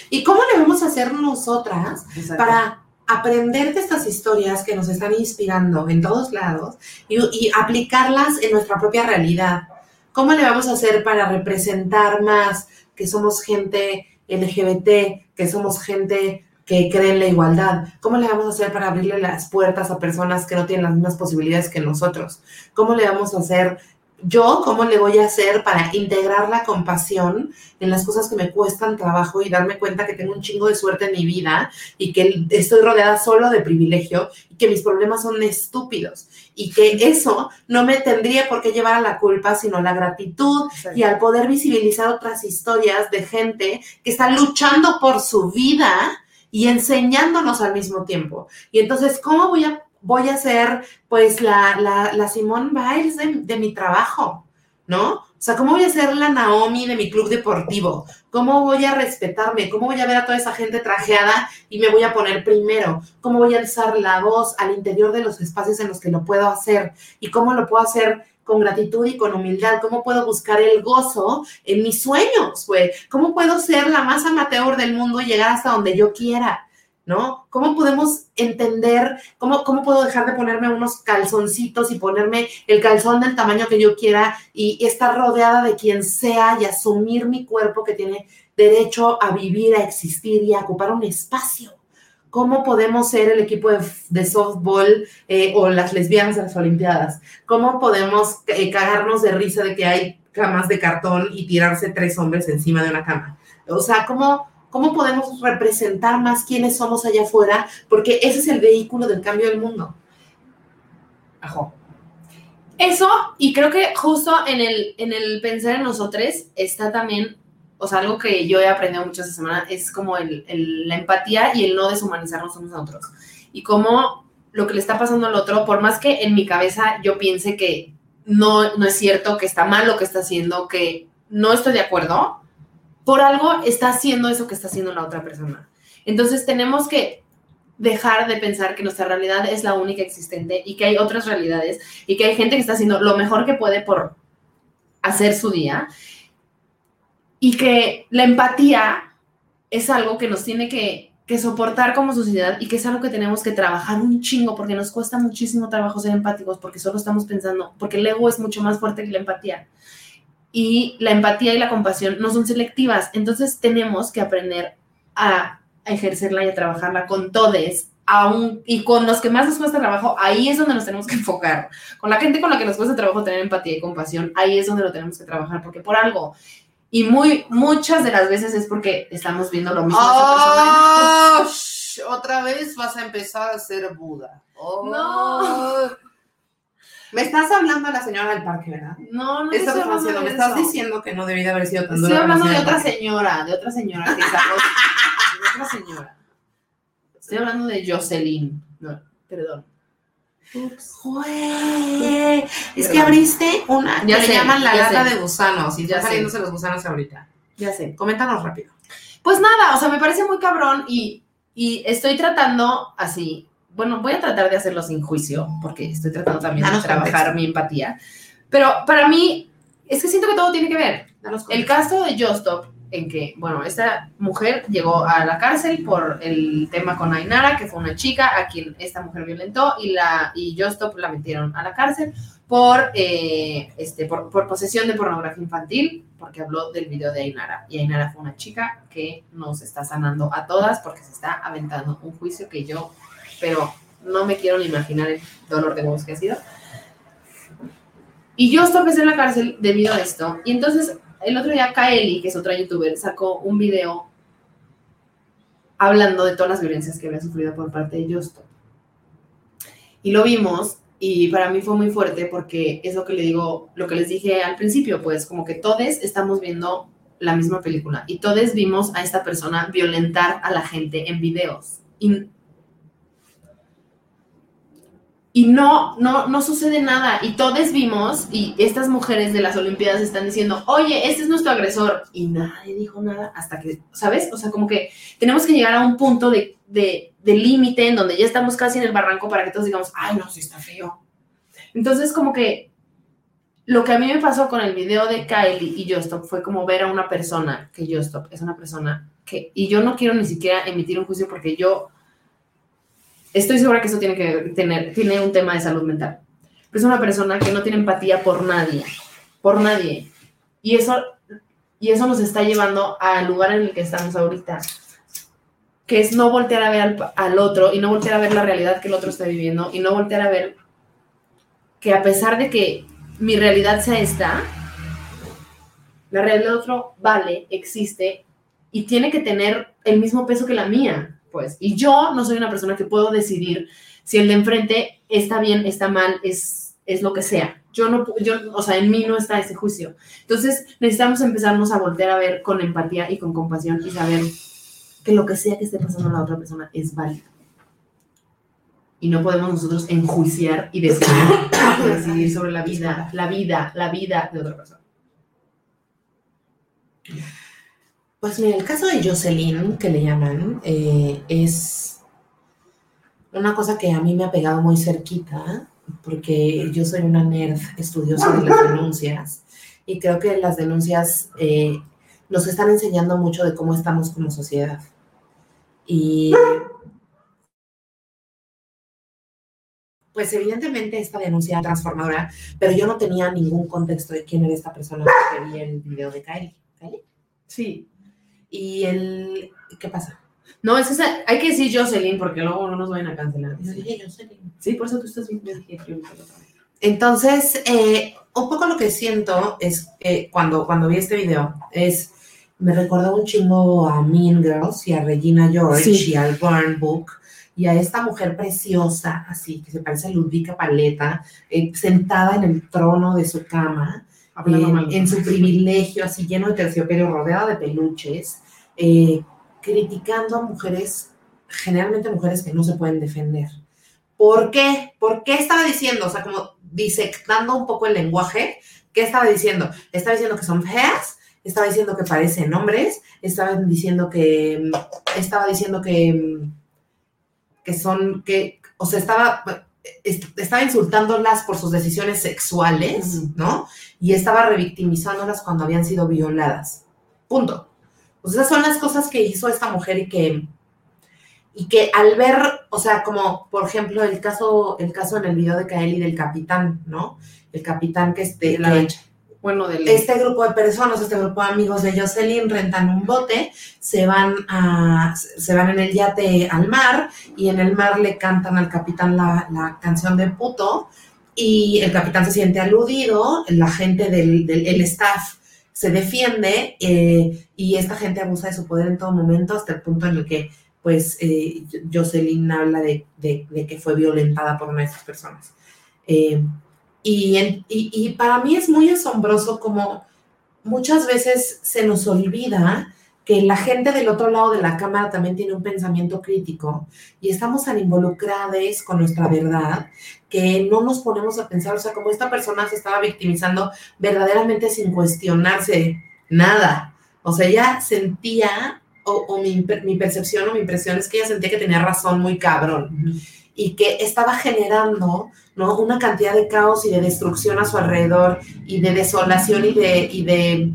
¿Y cómo le vamos a hacer nosotras Exacto. para aprender de estas historias que nos están inspirando en todos lados y, y aplicarlas en nuestra propia realidad? ¿Cómo le vamos a hacer para representar más que somos gente LGBT, que somos gente que cree en la igualdad? ¿Cómo le vamos a hacer para abrirle las puertas a personas que no tienen las mismas posibilidades que nosotros? ¿Cómo le vamos a hacer yo, cómo le voy a hacer para integrar la compasión en las cosas que me cuestan trabajo y darme cuenta que tengo un chingo de suerte en mi vida y que estoy rodeada solo de privilegio y que mis problemas son estúpidos y que eso no me tendría por qué llevar a la culpa, sino a la gratitud y al poder visibilizar otras historias de gente que está luchando por su vida y enseñándonos al mismo tiempo. Y entonces, ¿cómo voy a, voy a ser pues la, la, la Simone Biles de, de mi trabajo? ¿No? O sea, ¿cómo voy a ser la Naomi de mi club deportivo? ¿Cómo voy a respetarme? ¿Cómo voy a ver a toda esa gente trajeada y me voy a poner primero? ¿Cómo voy a alzar la voz al interior de los espacios en los que lo puedo hacer? ¿Y cómo lo puedo hacer con gratitud y con humildad? ¿Cómo puedo buscar el gozo en mis sueños, güey? ¿Cómo puedo ser la más amateur del mundo y llegar hasta donde yo quiera? ¿No? ¿Cómo podemos entender, cómo, cómo puedo dejar de ponerme unos calzoncitos y ponerme el calzón del tamaño que yo quiera y, estar rodeada de quien sea y asumir mi cuerpo que tiene derecho a vivir, a existir y a ocupar un espacio? ¿Cómo podemos ser el equipo de, de softball eh, o las lesbianas de las Olimpiadas? ¿Cómo podemos eh, cagarnos de risa de que hay camas de cartón y tirarse tres hombres encima de una cama? O sea, ¿cómo, cómo podemos representar más quiénes somos allá afuera? Porque ese es el vehículo del cambio del mundo. Ajo. Eso, y creo que justo en el, en el pensar en nosotros está también o sea, algo que yo he aprendido mucho esta semana es como el, el- la empatía y el no deshumanizarnos unos a otros. Y cómo lo que le está pasando al otro, por más que en mi cabeza yo piense que no, no es cierto, que está mal lo que está haciendo, que no estoy de acuerdo, por algo está haciendo eso que está haciendo la otra persona. Entonces tenemos que dejar de pensar que nuestra realidad es la única existente y que hay otras realidades y que hay gente que está haciendo lo mejor que puede por hacer su día y que la empatía es algo que nos tiene que, soportar como sociedad y que es algo que tenemos que trabajar un chingo porque nos cuesta muchísimo trabajo ser empáticos porque solo estamos pensando, porque el ego es mucho más fuerte que la empatía. Y la empatía y la compasión no son selectivas, entonces tenemos que aprender a ejercerla y a trabajarla con todes, aún, y con los que más nos cuesta trabajo, ahí es donde nos tenemos que enfocar. Con la gente con la que nos cuesta trabajo tener empatía y compasión, ahí es donde lo tenemos que trabajar, porque por algo, y muy, muchas de las veces es porque estamos viendo lo mismo. ¡Oh! sh- Otra vez vas a empezar a ser Buda. Oh. No. Me estás hablando a la señora del parque, ¿verdad? No, no estoy hablando de me estás eso. diciendo que no debí de haber sido tan Estoy dura la hablando de otra señora, de otra señora que sacó, <laughs> de otra señora. Estoy hablando de Jocelyn. No, perdón. Güey, es que abriste una Ya sé, llaman la lata de gusanos y Ya están sé. saliéndose los gusanos ahorita. Ya sé. Coméntanos rápido. Pues nada, o sea, me parece muy cabrón y, y estoy tratando así. Bueno, voy a tratar de hacerlo sin juicio, porque estoy tratando también Danos de trabajar contexto. mi empatía. Pero para mí, es que siento que todo tiene que ver. El caso de Justop, en que, bueno, esta mujer llegó a la cárcel por el tema con Ainara, que fue una chica a quien esta mujer violentó, y, la, y Justop la metieron a la cárcel por, eh, este, por, por posesión de pornografía infantil, porque habló del video de Ainara. Y Ainara fue una chica que nos está sanando a todas porque se está aventando un juicio que yo, pero no me quiero ni imaginar el dolor de huevos que ha sido. Y yo estaba en la cárcel debido a esto. Y entonces el otro día Kaeli, que es otra youtuber, sacó un video hablando de todas las violencias que había sufrido por parte de Justo. Y lo vimos y para mí fue muy fuerte porque es lo que le digo, lo que les dije al principio, pues como que todos estamos viendo la misma película y todos vimos a esta persona violentar a la gente en videos. Y no, no, no sucede nada. Y todos vimos, y estas mujeres de las Olimpiadas están diciendo, oye, este es nuestro agresor. Y nadie dijo nada hasta que, ¿sabes? O sea, como que tenemos que llegar a un punto de, de, de límite en donde ya estamos casi en el barranco para que todos digamos, ay, no, sí está feo. Entonces, como que lo que a mí me pasó con el video de Kylie y Justop fue como ver a una persona, que Justop es una persona que, y yo no quiero ni siquiera emitir un juicio porque yo estoy segura que eso tiene que tener, tiene un tema de salud mental. Pero es una persona que no tiene empatía por nadie, por nadie. Y eso, y eso nos está llevando al lugar en el que estamos ahorita, que es no voltear a ver al, al otro y no voltear a ver la realidad que el otro está viviendo y no voltear a ver que a pesar de que mi realidad sea esta, la realidad del otro vale, existe y tiene que tener el mismo peso que la mía pues. Y yo no soy una persona que puedo decidir si el de enfrente está bien, está mal, es, es lo que sea. Yo no, yo, o sea, en mí no está ese juicio. Entonces necesitamos empezarnos a voltear a ver con empatía y con compasión y saber que lo que sea que esté pasando a la otra persona es válido. Y no podemos nosotros enjuiciar y decidir, <coughs> decidir sobre la vida, la vida, la vida de otra persona. Pues mira, el caso de Jocelyn, que le llaman, eh, es una cosa que a mí me ha pegado muy cerquita, porque yo soy una nerd estudiosa de las denuncias y creo que las denuncias eh, nos están enseñando mucho de cómo estamos como sociedad. Y pues evidentemente esta denuncia transformadora, pero yo no tenía ningún contexto de quién era esta persona que vi el video de Kylie. ¿Kylie? Sí. Y el... ¿Qué pasa? No, es esa, hay que decir Jocelyn porque luego no nos vayan a cancelar. Yo dije Jocelyn. Sí, por eso tú estás bien. Yo dije, Entonces, eh, un poco lo que siento es que cuando, cuando vi este video es, me recordó un chingo a Mean Girls y a Regina George Sí. y al Burn Book y a esta mujer preciosa, así, que se parece a Ludwika Paleta, eh, sentada en el trono de su cama en su privilegio, así lleno de terciopelo, rodeada de peluches, eh, criticando a mujeres, generalmente mujeres que no se pueden defender. ¿Por qué? ¿Por qué estaba diciendo? O sea, como disectando un poco el lenguaje, ¿qué estaba diciendo? Estaba diciendo que son feas, estaba diciendo que parecen hombres, estaba diciendo que, estaba diciendo que, que son, que, o sea, estaba, est- estaba insultándolas por sus decisiones sexuales. ¿no? Y estaba revictimizándolas cuando habían sido violadas. Punto. O sea, esas son las cosas que hizo esta mujer y que, y que al ver, o sea, como por ejemplo el caso, el caso en el video de Kaeli del capitán, ¿no? El capitán que este, la que-. Bueno, del. este grupo de personas, este grupo de amigos de Jocelyn rentan un bote, se van a, se van en el yate al mar y en el mar le cantan al capitán la, la canción de puto y el capitán se siente aludido, la gente del, del el staff se defiende eh, y esta gente abusa de su poder en todo momento hasta el punto en el que pues eh, Jocelyn habla de, de- que fue violentada por una de estas personas. Eh, y, en- y- y para mí es muy asombroso como muchas veces se nos olvida que la gente del otro lado de la cámara también tiene un pensamiento crítico y estamos tan involucrados con nuestra verdad que no nos ponemos a pensar, o sea, como esta persona se estaba victimizando verdaderamente sin cuestionarse nada. O sea, ella sentía, o, o mi, mi percepción o mi impresión es que ella sentía que tenía razón muy cabrón y que estaba generando ¿no? una cantidad de caos y de destrucción a su alrededor y de desolación y de, y de,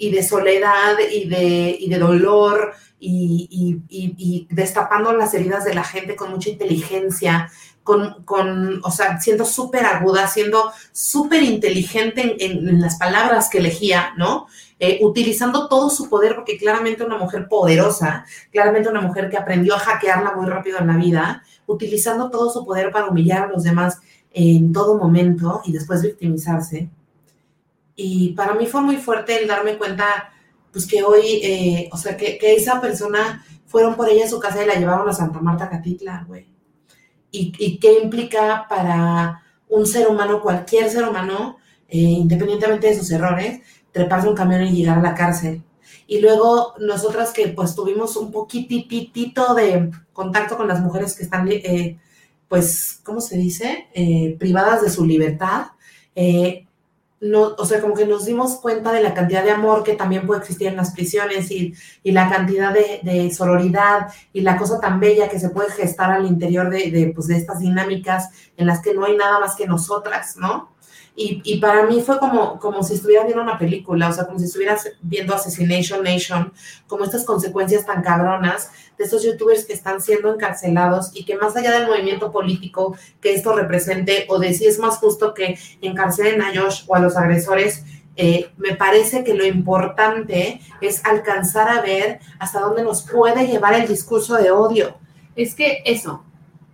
y de soledad y de, y de dolor y, y- destapando las heridas de la gente con mucha inteligencia, con, con o sea, siendo súper aguda, siendo súper inteligente en, en- en las palabras que elegía, ¿no? Eh, utilizando todo su poder, porque claramente una mujer poderosa, claramente una mujer que aprendió a hackearla muy rápido en la vida, utilizando todo su poder para humillar a los demás en todo momento y después victimizarse. Y para mí fue muy fuerte el darme cuenta, pues que hoy, eh, o sea, que, esa persona fueron por ella a su casa y la llevaron a Santa Marta Catitla, güey. Y, y qué implica para un ser humano, cualquier ser humano, eh, independientemente de sus errores, treparse un camión y llegar a la cárcel. Y luego nosotras que pues tuvimos un poquititito de contacto con las mujeres que están, eh, pues, ¿cómo se dice? Privadas de su libertad. No, o sea, como que nos dimos cuenta de la cantidad de amor que también puede existir en las prisiones y, y la cantidad de, de sororidad y la cosa tan bella que se puede gestar al interior de, de, pues, de estas dinámicas en las que no hay nada más que nosotras, ¿no? Y, para mí fue como, como si estuviera viendo una película, o sea, como si estuvieras viendo Assassination Nation, como estas consecuencias tan cabronas de estos youtubers que están siendo encarcelados y que más allá del movimiento político que esto represente, o de si es más justo que encarcelen a Josh o a los agresores, eh, me parece que lo importante es alcanzar a ver hasta dónde nos puede llevar el discurso de odio. Es que eso,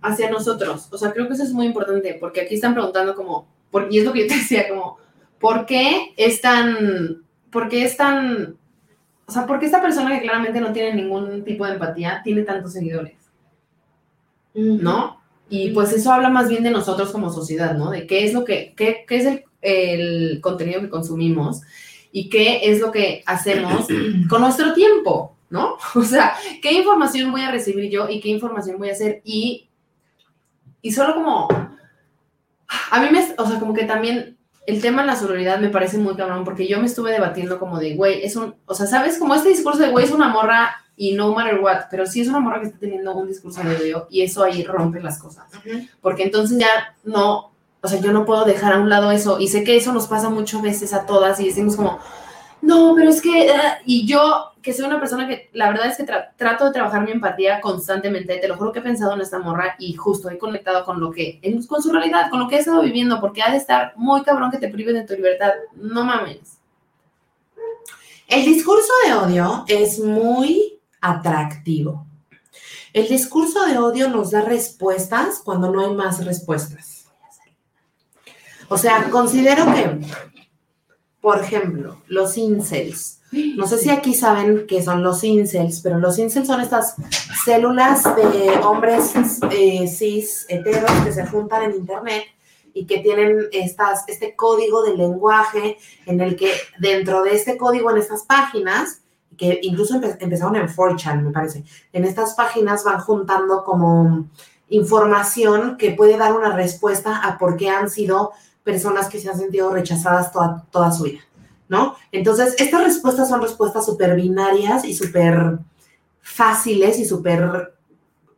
hacia nosotros, o sea, creo que eso es muy importante, porque aquí están preguntando como, por- y es lo que yo te decía, como, ¿por qué es tan, por qué es tan, o sea, por qué esta persona que claramente no tiene ningún tipo de empatía tiene tantos seguidores, ¿no? Y pues eso habla más bien de nosotros como sociedad, ¿no? De qué es lo que, qué, qué es el, el contenido que consumimos y qué es lo que hacemos <clears throat> con nuestro tiempo, ¿no? <laughs> O sea, qué información voy a recibir yo y qué información voy a hacer y, y solo como, a mí me, o sea, como que también el tema de la sororidad me parece muy cabrón porque yo me estuve debatiendo como de, güey, es un, o sea, ¿sabes? Como este discurso de, güey, es una morra y no matter what, pero sí es una morra que está teniendo un discurso de odio y eso ahí rompe las cosas. Porque entonces ya no, o sea, yo no puedo dejar a un lado eso, y sé que eso nos pasa muchas veces a todas, y decimos como, no, pero es que, ah", y yo, que soy una persona que, la verdad es que tra- trato de trabajar mi empatía constantemente, te lo juro que he pensado en esta morra, y justo he conectado con lo que, con su realidad, con lo que he estado viviendo, porque ha de estar muy cabrón que te prives de tu libertad, no mames. El discurso de odio es muy atractivo. El discurso de odio nos da respuestas cuando no hay más respuestas. O sea, considero que, por ejemplo, los incels. No sé si aquí saben qué son los incels, pero los incels son estas células de hombres eh, cis, heteros, que se juntan en internet y que tienen estas, este código de lenguaje en el que dentro de este código en estas páginas, que incluso empe- empezaron en 4chan, me parece, en estas páginas van juntando como información que puede dar una respuesta a por qué han sido personas que se han sentido rechazadas toda, toda su vida, ¿no? Entonces, estas respuestas son respuestas súper binarias y súper fáciles y súper,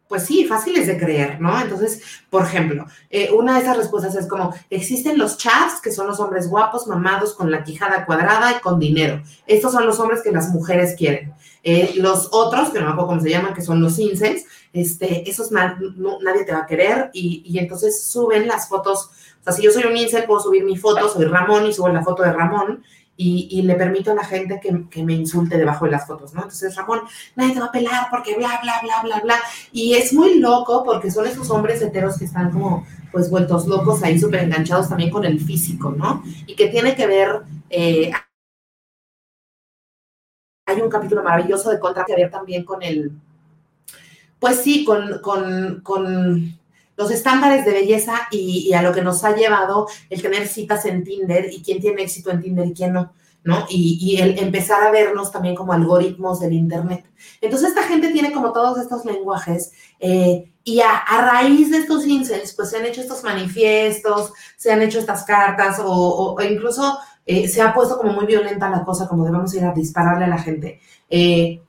pues sí, fáciles de creer, ¿no? Entonces, por ejemplo, eh, una de esas respuestas es como, existen los chats, que son los hombres guapos, mamados, con la quijada cuadrada y con dinero. Estos son los hombres que las mujeres quieren. Eh, los otros, que no me acuerdo cómo se llaman, que son los incels, este, esos na- no- nadie te va a querer y, y entonces suben las fotos. O sea, si yo soy un incel, puedo subir mi foto, soy Ramón y subo la foto de Ramón y, y le permito a la gente que, que me insulte debajo de las fotos, ¿no? Entonces, Ramón, nadie te va a pelar porque bla, bla, bla, bla, bla. Y es muy loco porque son esos hombres heteros que están como, pues, vueltos locos ahí, súper enganchados también con el físico, ¿no? Y que tiene que ver... eh, hay un capítulo maravilloso de Contra que ver también con el, pues sí, con, con, con los estándares de belleza y, a lo que nos ha llevado el tener citas en Tinder y quién tiene éxito en Tinder y quién no, ¿no? Y, el empezar a vernos también como algoritmos del Internet. Entonces esta gente tiene como todos estos lenguajes eh, y a, raíz de estos incels, pues se han hecho estos manifiestos, se han hecho estas cartas o, incluso eh, se ha puesto como muy violenta la cosa, como debemos ir a dispararle a la gente. Eh,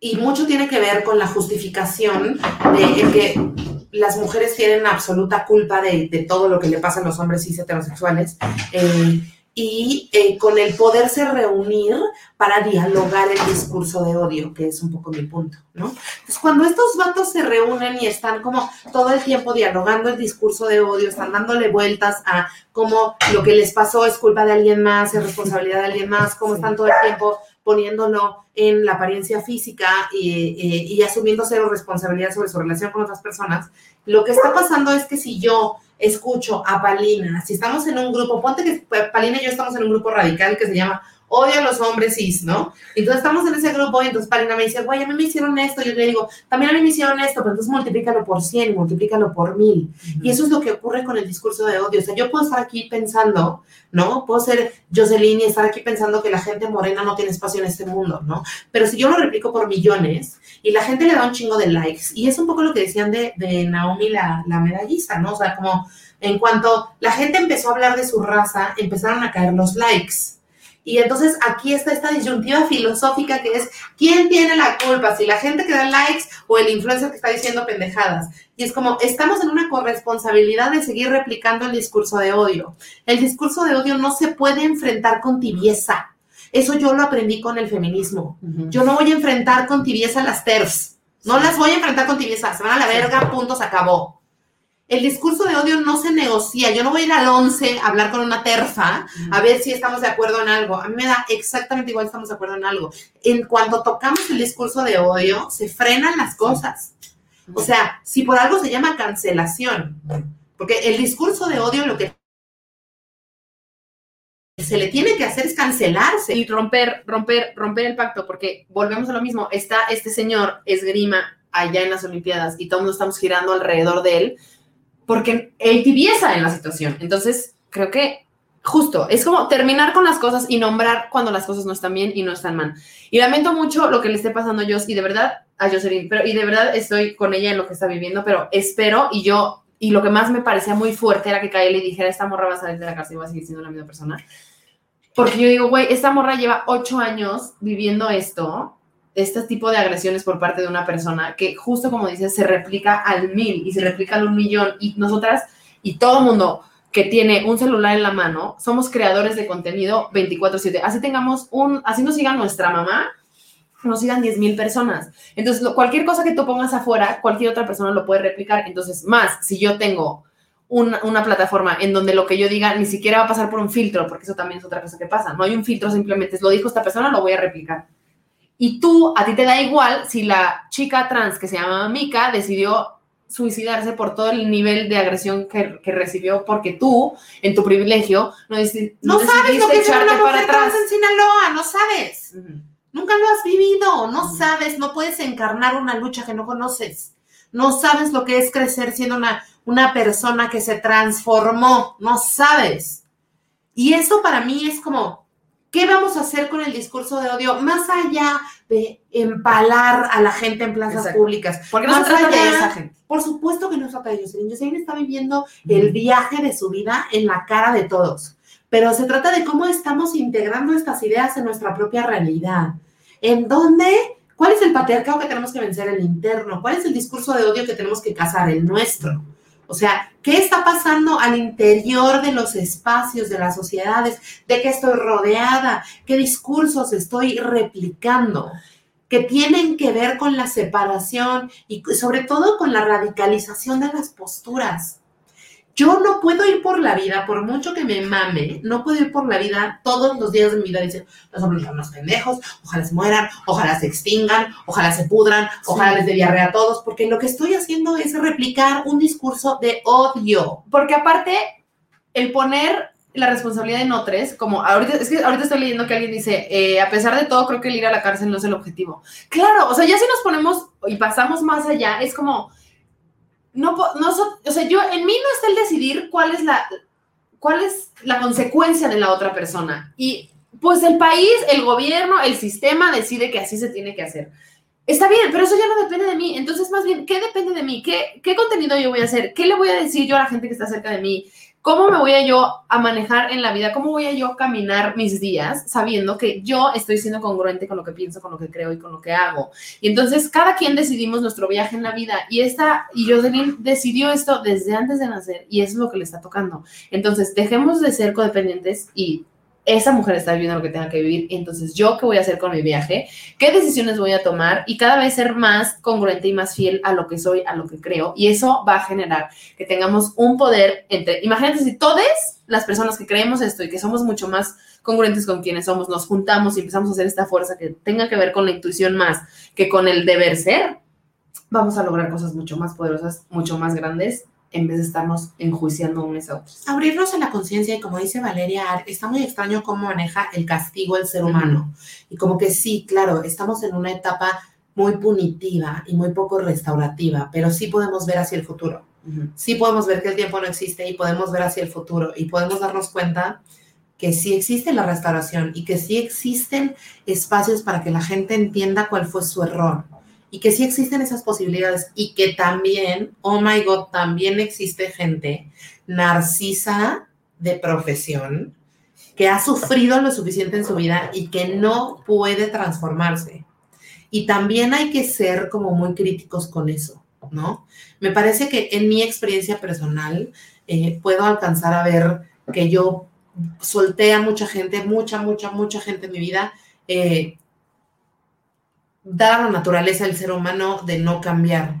y mucho tiene que ver con la justificación de que las mujeres tienen absoluta culpa de, todo lo que le pasa a los hombres cis heterosexuales eh, y eh, con el poderse reunir para dialogar el discurso de odio, que es un poco mi punto, ¿no? Entonces, cuando estos vatos se reúnen y están como todo el tiempo dialogando el discurso de odio, están dándole vueltas a cómo lo que les pasó es culpa de alguien más, es responsabilidad de alguien más, cómo están todo el tiempo poniéndolo en la apariencia física y, asumiendo cero responsabilidad sobre su relación con otras personas, lo que está pasando es que si yo escucho a Palina, si estamos en un grupo, ponte que Palina y yo estamos en un grupo radical que se llama Odio a los hombres cis, ¿no? Entonces estamos en ese grupo y entonces Palina me dice, güey, a mí me hicieron esto, y yo le digo, también a mí me hicieron esto, pero entonces multiplícalo por 100 y multiplícalo por 1000. Y eso es lo que ocurre con el discurso de odio. O sea, yo puedo estar aquí pensando, ¿no? Puedo ser Jocelyn y estar aquí pensando que la gente morena no tiene espacio en este mundo, ¿no? Pero si yo lo replico por millones y la gente le da un chingo de likes, y es un poco lo que decían de, de Naomi la, la medallista, ¿no? O sea, como en cuanto la gente empezó a hablar de su raza, empezaron a caer los likes. Y entonces aquí está esta disyuntiva filosófica que es, ¿quién tiene la culpa? Si la gente que da likes o el influencer que está diciendo pendejadas. Y es como, estamos en una corresponsabilidad de seguir replicando el discurso de odio. El discurso de odio no se puede enfrentar con tibieza. Eso yo lo aprendí con el feminismo. Yo no voy a enfrentar con tibieza las TERFs. No las voy a enfrentar con tibieza. Se van a la verga, punto, se acabó. El discurso de odio no se negocia. Yo no voy a ir al 11 a hablar con una terfa a ver si estamos de acuerdo en algo. A mí me da exactamente igual si estamos de acuerdo en algo. En cuanto tocamos el discurso de odio, se frenan las cosas. O sea, si por algo se llama cancelación, porque el discurso de odio lo que se le tiene que hacer es cancelarse. y romper, romper, romper el pacto, porque volvemos a lo mismo, está este señor esgrima allá en las Olimpiadas y todos nos estamos girando alrededor de él, porque él tibieza en la situación. Entonces, creo que justo, es como terminar con las cosas y nombrar cuando las cosas no están bien y no están mal. Y lamento mucho lo que le esté pasando a Jos y de verdad a Jocelyn, pero y de verdad estoy con ella en lo que está viviendo, pero espero y yo y lo que más me parecía muy fuerte era que Kaeli dijera, esta morra va a salir de la cárcel y va a seguir siendo la misma persona. Porque yo digo, güey, esta morra lleva ocho años viviendo esto, este tipo de agresiones por parte de una persona que justo como dices, se replica al mil y se replica al un millón y nosotras y todo mundo que tiene un celular en la mano, somos creadores de contenido 24/7. Así tengamos un, así nos siga nuestra mamá, nos sigan 10 mil personas. Entonces, lo- cualquier cosa que tú pongas afuera, cualquier otra persona lo puede replicar. Entonces, más, si yo tengo una, una plataforma en donde lo que yo diga ni siquiera va a pasar por un filtro, porque eso también es otra cosa que pasa. No hay un filtro, simplemente es lo dijo esta persona, lo voy a replicar. Y tú, a ti te da igual si la chica trans que se llama Mika decidió suicidarse por todo el nivel de agresión que, que recibió porque tú, en tu privilegio, no, deci- No sabes lo que es una mujer trans en Sinaloa, no sabes. Nunca lo has vivido, no sabes, no puedes encarnar una lucha que no conoces. No sabes lo que es crecer siendo una, una persona que se transformó, no sabes. Y eso para mí es como, ¿qué vamos a hacer con el discurso de odio? Más allá de empalar a la gente en plazas Exacto. públicas. Porque no se trata de esa gente. Por supuesto que no se trata de Jocelyn. Jocelyn está viviendo el viaje de su vida en la cara de todos. Pero se trata de cómo estamos integrando estas ideas en nuestra propia realidad. ¿En dónde? ¿Cuál es el patriarcado que tenemos que vencer? El interno. ¿Cuál es el discurso de odio que tenemos que cazar? El nuestro. O sea, ¿qué está pasando al interior de los espacios, de las sociedades? ¿De qué estoy rodeada? ¿Qué discursos estoy replicando? Que tienen que ver con la separación y sobre todo con la radicalización de las posturas. Yo no puedo ir por la vida, por mucho que me mame, no puedo ir por la vida todos los días de mi vida diciendo, los hombres son unos pendejos, ojalá se mueran, ojalá se extingan, ojalá se pudran, ojalá les dé diarrea a todos, porque lo que estoy haciendo es replicar un discurso de odio. Porque aparte, el poner la responsabilidad en otros, como ahorita, es que ahorita estoy leyendo que alguien dice, eh, a pesar de todo, creo que el ir a la cárcel no es el objetivo. Claro, o sea, ya si nos ponemos y pasamos más allá, es como, no, no, o sea, yo, en mí no está el decidir cuál es la, cuál es la consecuencia de la otra persona. Y pues el país, el gobierno, el sistema decide que así se tiene que hacer. Está bien, pero eso ya no depende de mí. Entonces, más bien, ¿qué depende de mí? ¿Qué, ¿Qué contenido yo voy a hacer? ¿Qué le voy a decir yo a la gente que está cerca de mí? ¿Cómo me voy a yo a manejar en la vida? ¿Cómo voy a yo caminar mis días sabiendo que yo estoy siendo congruente con lo que pienso, con lo que creo y con lo que hago? Y entonces cada quien decidimos nuestro viaje en la vida y esta y Jocelyn decidió esto desde antes de nacer y es lo que le está tocando. Entonces, dejemos de ser codependientes y esa mujer está viviendo lo que tenga que vivir. Entonces, ¿yo qué voy a hacer con mi viaje? ¿Qué decisiones voy a tomar? Y cada vez ser más congruente y más fiel a lo que soy, a lo que creo. Y eso va a generar que tengamos un poder entre, imagínate si todas las personas que creemos esto y que somos mucho más congruentes con quienes somos, nos juntamos y empezamos a hacer esta fuerza que tenga que ver con la intuición más que con el deber ser, vamos a lograr cosas mucho más poderosas, mucho más grandes, en vez de estarnos enjuiciando unos a otros. Abrirnos a la conciencia y como dice Valeria, Ar, está muy extraño cómo maneja el castigo el ser humano. Y como que sí, claro, estamos en una etapa muy punitiva y muy poco restaurativa, pero sí podemos ver hacia el futuro. Sí podemos ver que el tiempo no existe y podemos ver hacia el futuro y podemos darnos cuenta que sí existe la restauración y que sí existen espacios para que la gente entienda cuál fue su error y que sí existen esas posibilidades y que también, oh my god, también existe gente narcisa de profesión que ha sufrido lo suficiente en su vida y que no puede transformarse. Y también hay que ser como muy críticos con eso, ¿no? Me parece que en mi experiencia personal eh, puedo alcanzar a ver que yo solté a mucha gente, mucha, mucha, mucha gente en mi vida, eh, dada la naturaleza del ser humano de no cambiar.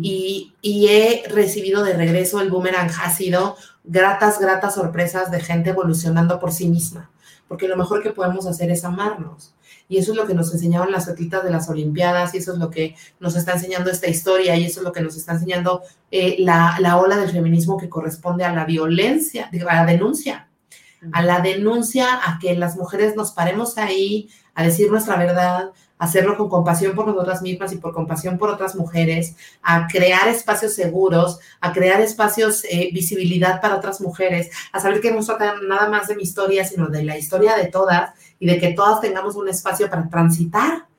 Y, y he recibido de regreso el boomerang, ha sido gratas, gratas sorpresas de gente evolucionando por sí misma, porque lo mejor que podemos hacer es amarnos. Y eso es lo que nos enseñaron las atletas de las Olimpiadas, y eso es lo que nos está enseñando esta historia, y eso es lo que nos está enseñando eh, la, la ola del feminismo que corresponde a la violencia, a la denuncia, a la denuncia, a que las mujeres nos paremos ahí, a decir nuestra verdad, hacerlo con compasión por nosotras mismas y por compasión por otras mujeres, a crear espacios seguros, a crear espacios, eh, visibilidad para otras mujeres, a saber que no se trata nada más de mi historia, sino de la historia de todas y de que todas tengamos un espacio para transitar.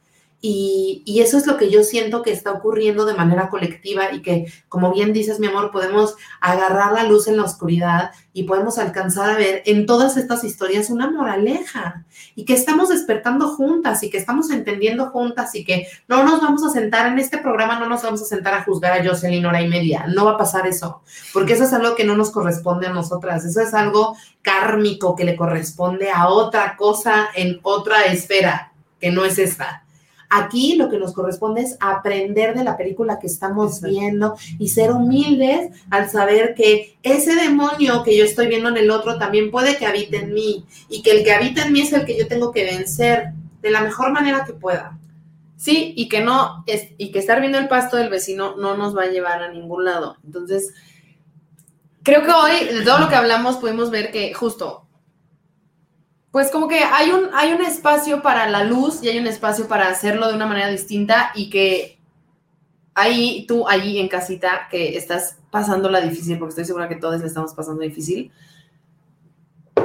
Y, eso es lo que yo siento que está ocurriendo de manera colectiva y que, como bien dices, mi amor, podemos agarrar la luz en la oscuridad y podemos alcanzar a ver en todas estas historias una moraleja y que estamos despertando juntas y que estamos entendiendo juntas y que no nos vamos a sentar en este programa, no nos vamos a sentar a juzgar a Jocelyn hora y media. No va a pasar eso, porque eso es algo que no nos corresponde a nosotras. Eso es algo kármico que le corresponde a otra cosa en otra esfera que no es esta. Aquí lo que nos corresponde es aprender de la película que estamos Exacto. viendo y ser humildes al saber que ese demonio que yo estoy viendo en el otro también puede que habite en mí y que el que habita en mí es el que yo tengo que vencer de la mejor manera que pueda. Sí, y que no, es, y que estar viendo el pasto del vecino no nos va a llevar a ningún lado. Entonces, creo que hoy, de todo lo que hablamos, pudimos ver que justo pues como que hay un, hay un espacio para la luz y hay un espacio para hacerlo de una manera distinta y que ahí, tú, allí en casita, que estás pasándola difícil, porque estoy segura que todos la estamos pasando difícil,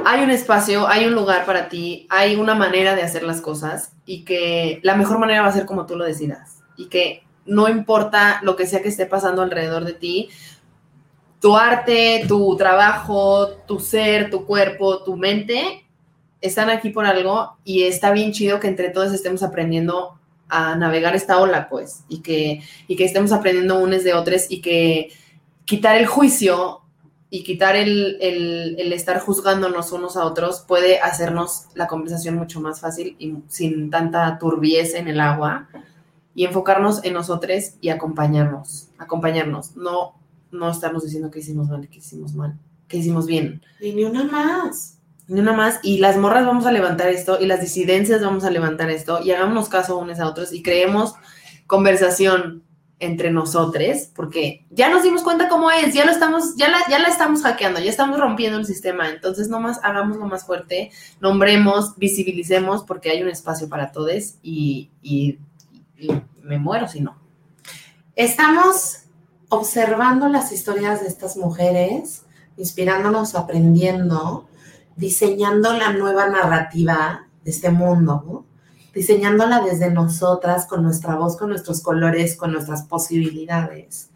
hay un espacio, hay un lugar para ti, hay una manera de hacer las cosas y que la mejor manera va a ser como tú lo decidas. Y que no importa lo que sea que esté pasando alrededor de ti, tu arte, tu trabajo, tu ser, tu cuerpo, tu mente están aquí por algo y está bien chido que entre todos estemos aprendiendo a navegar esta ola, pues, y que, y que estemos aprendiendo unos de otros y que quitar el juicio y quitar el, el, el estar juzgándonos unos a otros puede hacernos la conversación mucho más fácil y sin tanta turbiez en el agua y enfocarnos en nosotros y acompañarnos, acompañarnos, no, no estarnos diciendo que hicimos mal, que hicimos mal, que hicimos bien. Y ni una más. Ni una más. Y las morras vamos a levantar esto y las disidencias vamos a levantar esto y hagámonos caso unos a otros y creemos conversación entre nosotros, porque ya nos dimos cuenta cómo es, ya lo estamos, ya la, ya la estamos hackeando, ya estamos rompiendo el sistema, entonces nomás hagámoslo más fuerte, nombremos, visibilicemos, porque hay un espacio para todos y, y- y me muero si no. Estamos observando las historias de estas mujeres, inspirándonos, aprendiendo, diseñando la nueva narrativa de este mundo, diseñándola desde nosotras, con nuestra voz, con nuestros colores, con nuestras posibilidades.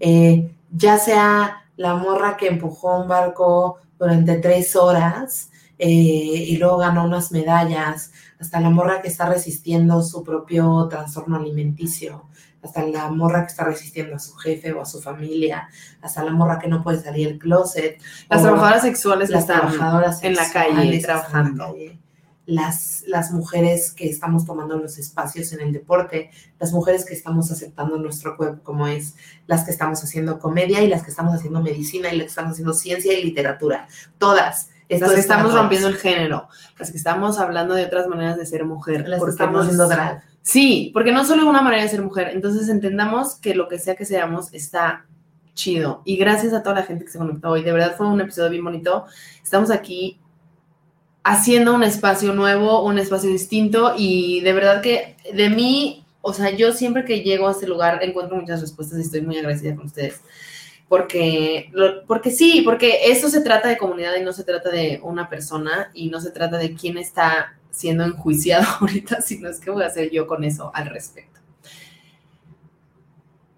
Eh, ya sea la morra que empujó un barco durante tres horas eh, y luego ganó unas medallas, hasta la morra que está resistiendo su propio trastorno alimenticio, hasta la morra que está resistiendo a su jefe o a su familia, hasta la morra que no puede salir del closet. Las trabajadoras sexuales las están trabajadoras en la calle en la trabajando. calle, Las, las mujeres que estamos tomando los espacios en el deporte, las mujeres que estamos aceptando nuestro cuerpo como es, las que estamos haciendo comedia y las que estamos haciendo medicina y las que estamos haciendo ciencia y literatura. Todas. Esto las que estamos rompiendo el género, las que estamos hablando de otras maneras de ser mujer. Las que estamos haciendo drag. Sí, porque no solo es una manera de ser mujer, entonces entendamos que lo que sea que seamos está chido. Y gracias a toda la gente que se conectó hoy, de verdad fue un episodio bien bonito. Estamos aquí haciendo un espacio nuevo, un espacio distinto y de verdad que de mí, o sea, yo siempre que llego a este lugar encuentro muchas respuestas y estoy muy agradecida con ustedes. Porque, porque sí, porque eso se trata de comunidad y no se trata de una persona y no se trata de quién está siendo enjuiciado <laughs> ahorita, sino es que voy a hacer yo con eso al respecto.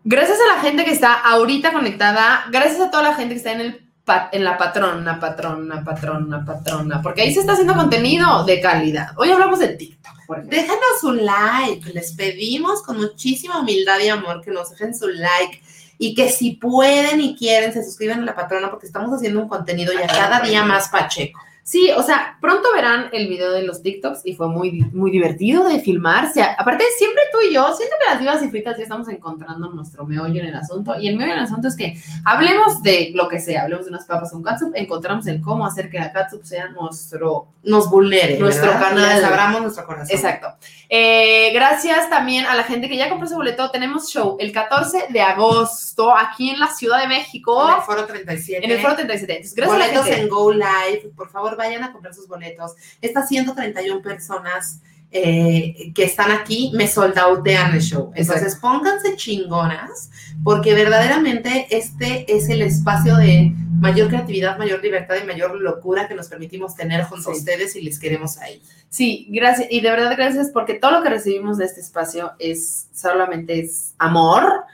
Gracias a la gente que está ahorita conectada, gracias a toda la gente que está en el en la patrona, patrona, patrona, patrona, porque ahí se está haciendo contenido de calidad. Hoy hablamos de TikTok, por. Déjanos un like, les pedimos con muchísima humildad y amor que nos dejen su like y que si pueden y quieren se suscriban a la patrona porque estamos haciendo un contenido ya cada día más pacheco. Sí, o sea, pronto verán el video de los TikToks y fue muy, muy divertido de filmar. O sea, aparte, siempre tú y yo, siento que las divas y fritas ya estamos encontrando nuestro meollo en el asunto. Y el meollo en el asunto es que hablemos de lo que sea, hablemos de unas papas con catsup, encontramos el cómo hacer que la catsup sea nuestro Nos vulnere. Nuestro ¿verdad? canal. Abramos nuestro corazón. Exacto. Eh, gracias también a la gente que ya compró su boleto. Tenemos show el 14 de agosto aquí en la Ciudad de México, En el foro 37. en el Foro 37. Entonces, gracias a la gente. en Go Live. Por favor, vayan a comprar sus boletos. Estas 131 personas eh, que están aquí me soldautean el show. Entonces, pónganse chingonas, porque verdaderamente este es el espacio de mayor creatividad, mayor libertad y mayor locura que nos permitimos tener junto a ustedes y les queremos ahí. Sí, gracias. Y de verdad, gracias porque todo lo que recibimos de este espacio es solamente es amor.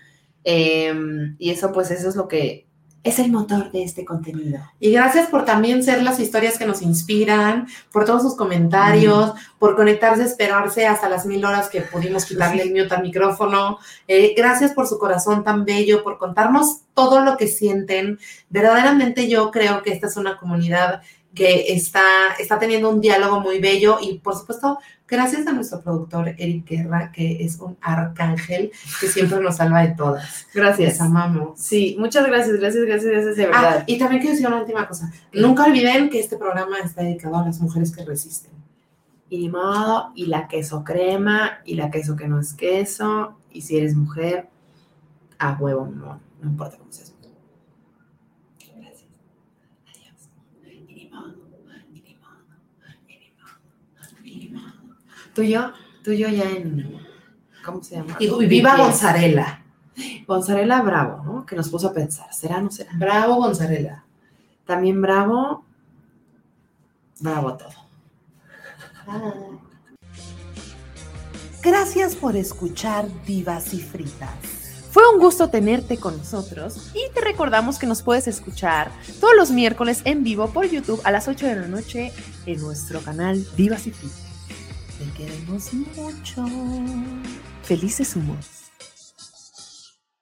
eh, y eso, pues, eso es lo que es el motor de este contenido. Y gracias por también ser las historias que nos inspiran, por todos sus comentarios, por conectarse, esperarse hasta las mil horas que pudimos quitarle el mute al micrófono. Eh, gracias por su corazón tan bello, por contarnos todo lo que sienten. Verdaderamente yo creo que esta es una comunidad que está, está teniendo un diálogo muy bello y por supuesto gracias a nuestro productor Eric Guerra, que es un arcángel que siempre nos salva de todas. Gracias. Les amamos. Sí, muchas gracias, gracias, gracias, gracias, de Ah, verdad. y también quiero decir una última cosa. Nunca olviden que este programa está dedicado a las mujeres que resisten. Y modo, y la queso crema, y la queso que no es queso, y si eres mujer, a huevo, no, no importa cómo seas. Gracias. Adiós. Y ni modo, y ni modo, y ni modo, y ni modo. Tú y yo, tú y yo ya en, ¿cómo se llama? Y, y viva. Gonzarela. Gonzarela Bravo, ¿no? Que nos puso a pensar, ¿será o no será? Bravo, Gonzarela. También Bravo, Bravo todo. Gracias por escuchar Divas y Fritas. Fue un gusto tenerte con nosotros y te recordamos que nos puedes escuchar todos los miércoles en vivo por YouTube a las 8 de la noche en nuestro canal Divas y Fritas. Te queremos mucho. Felices humos.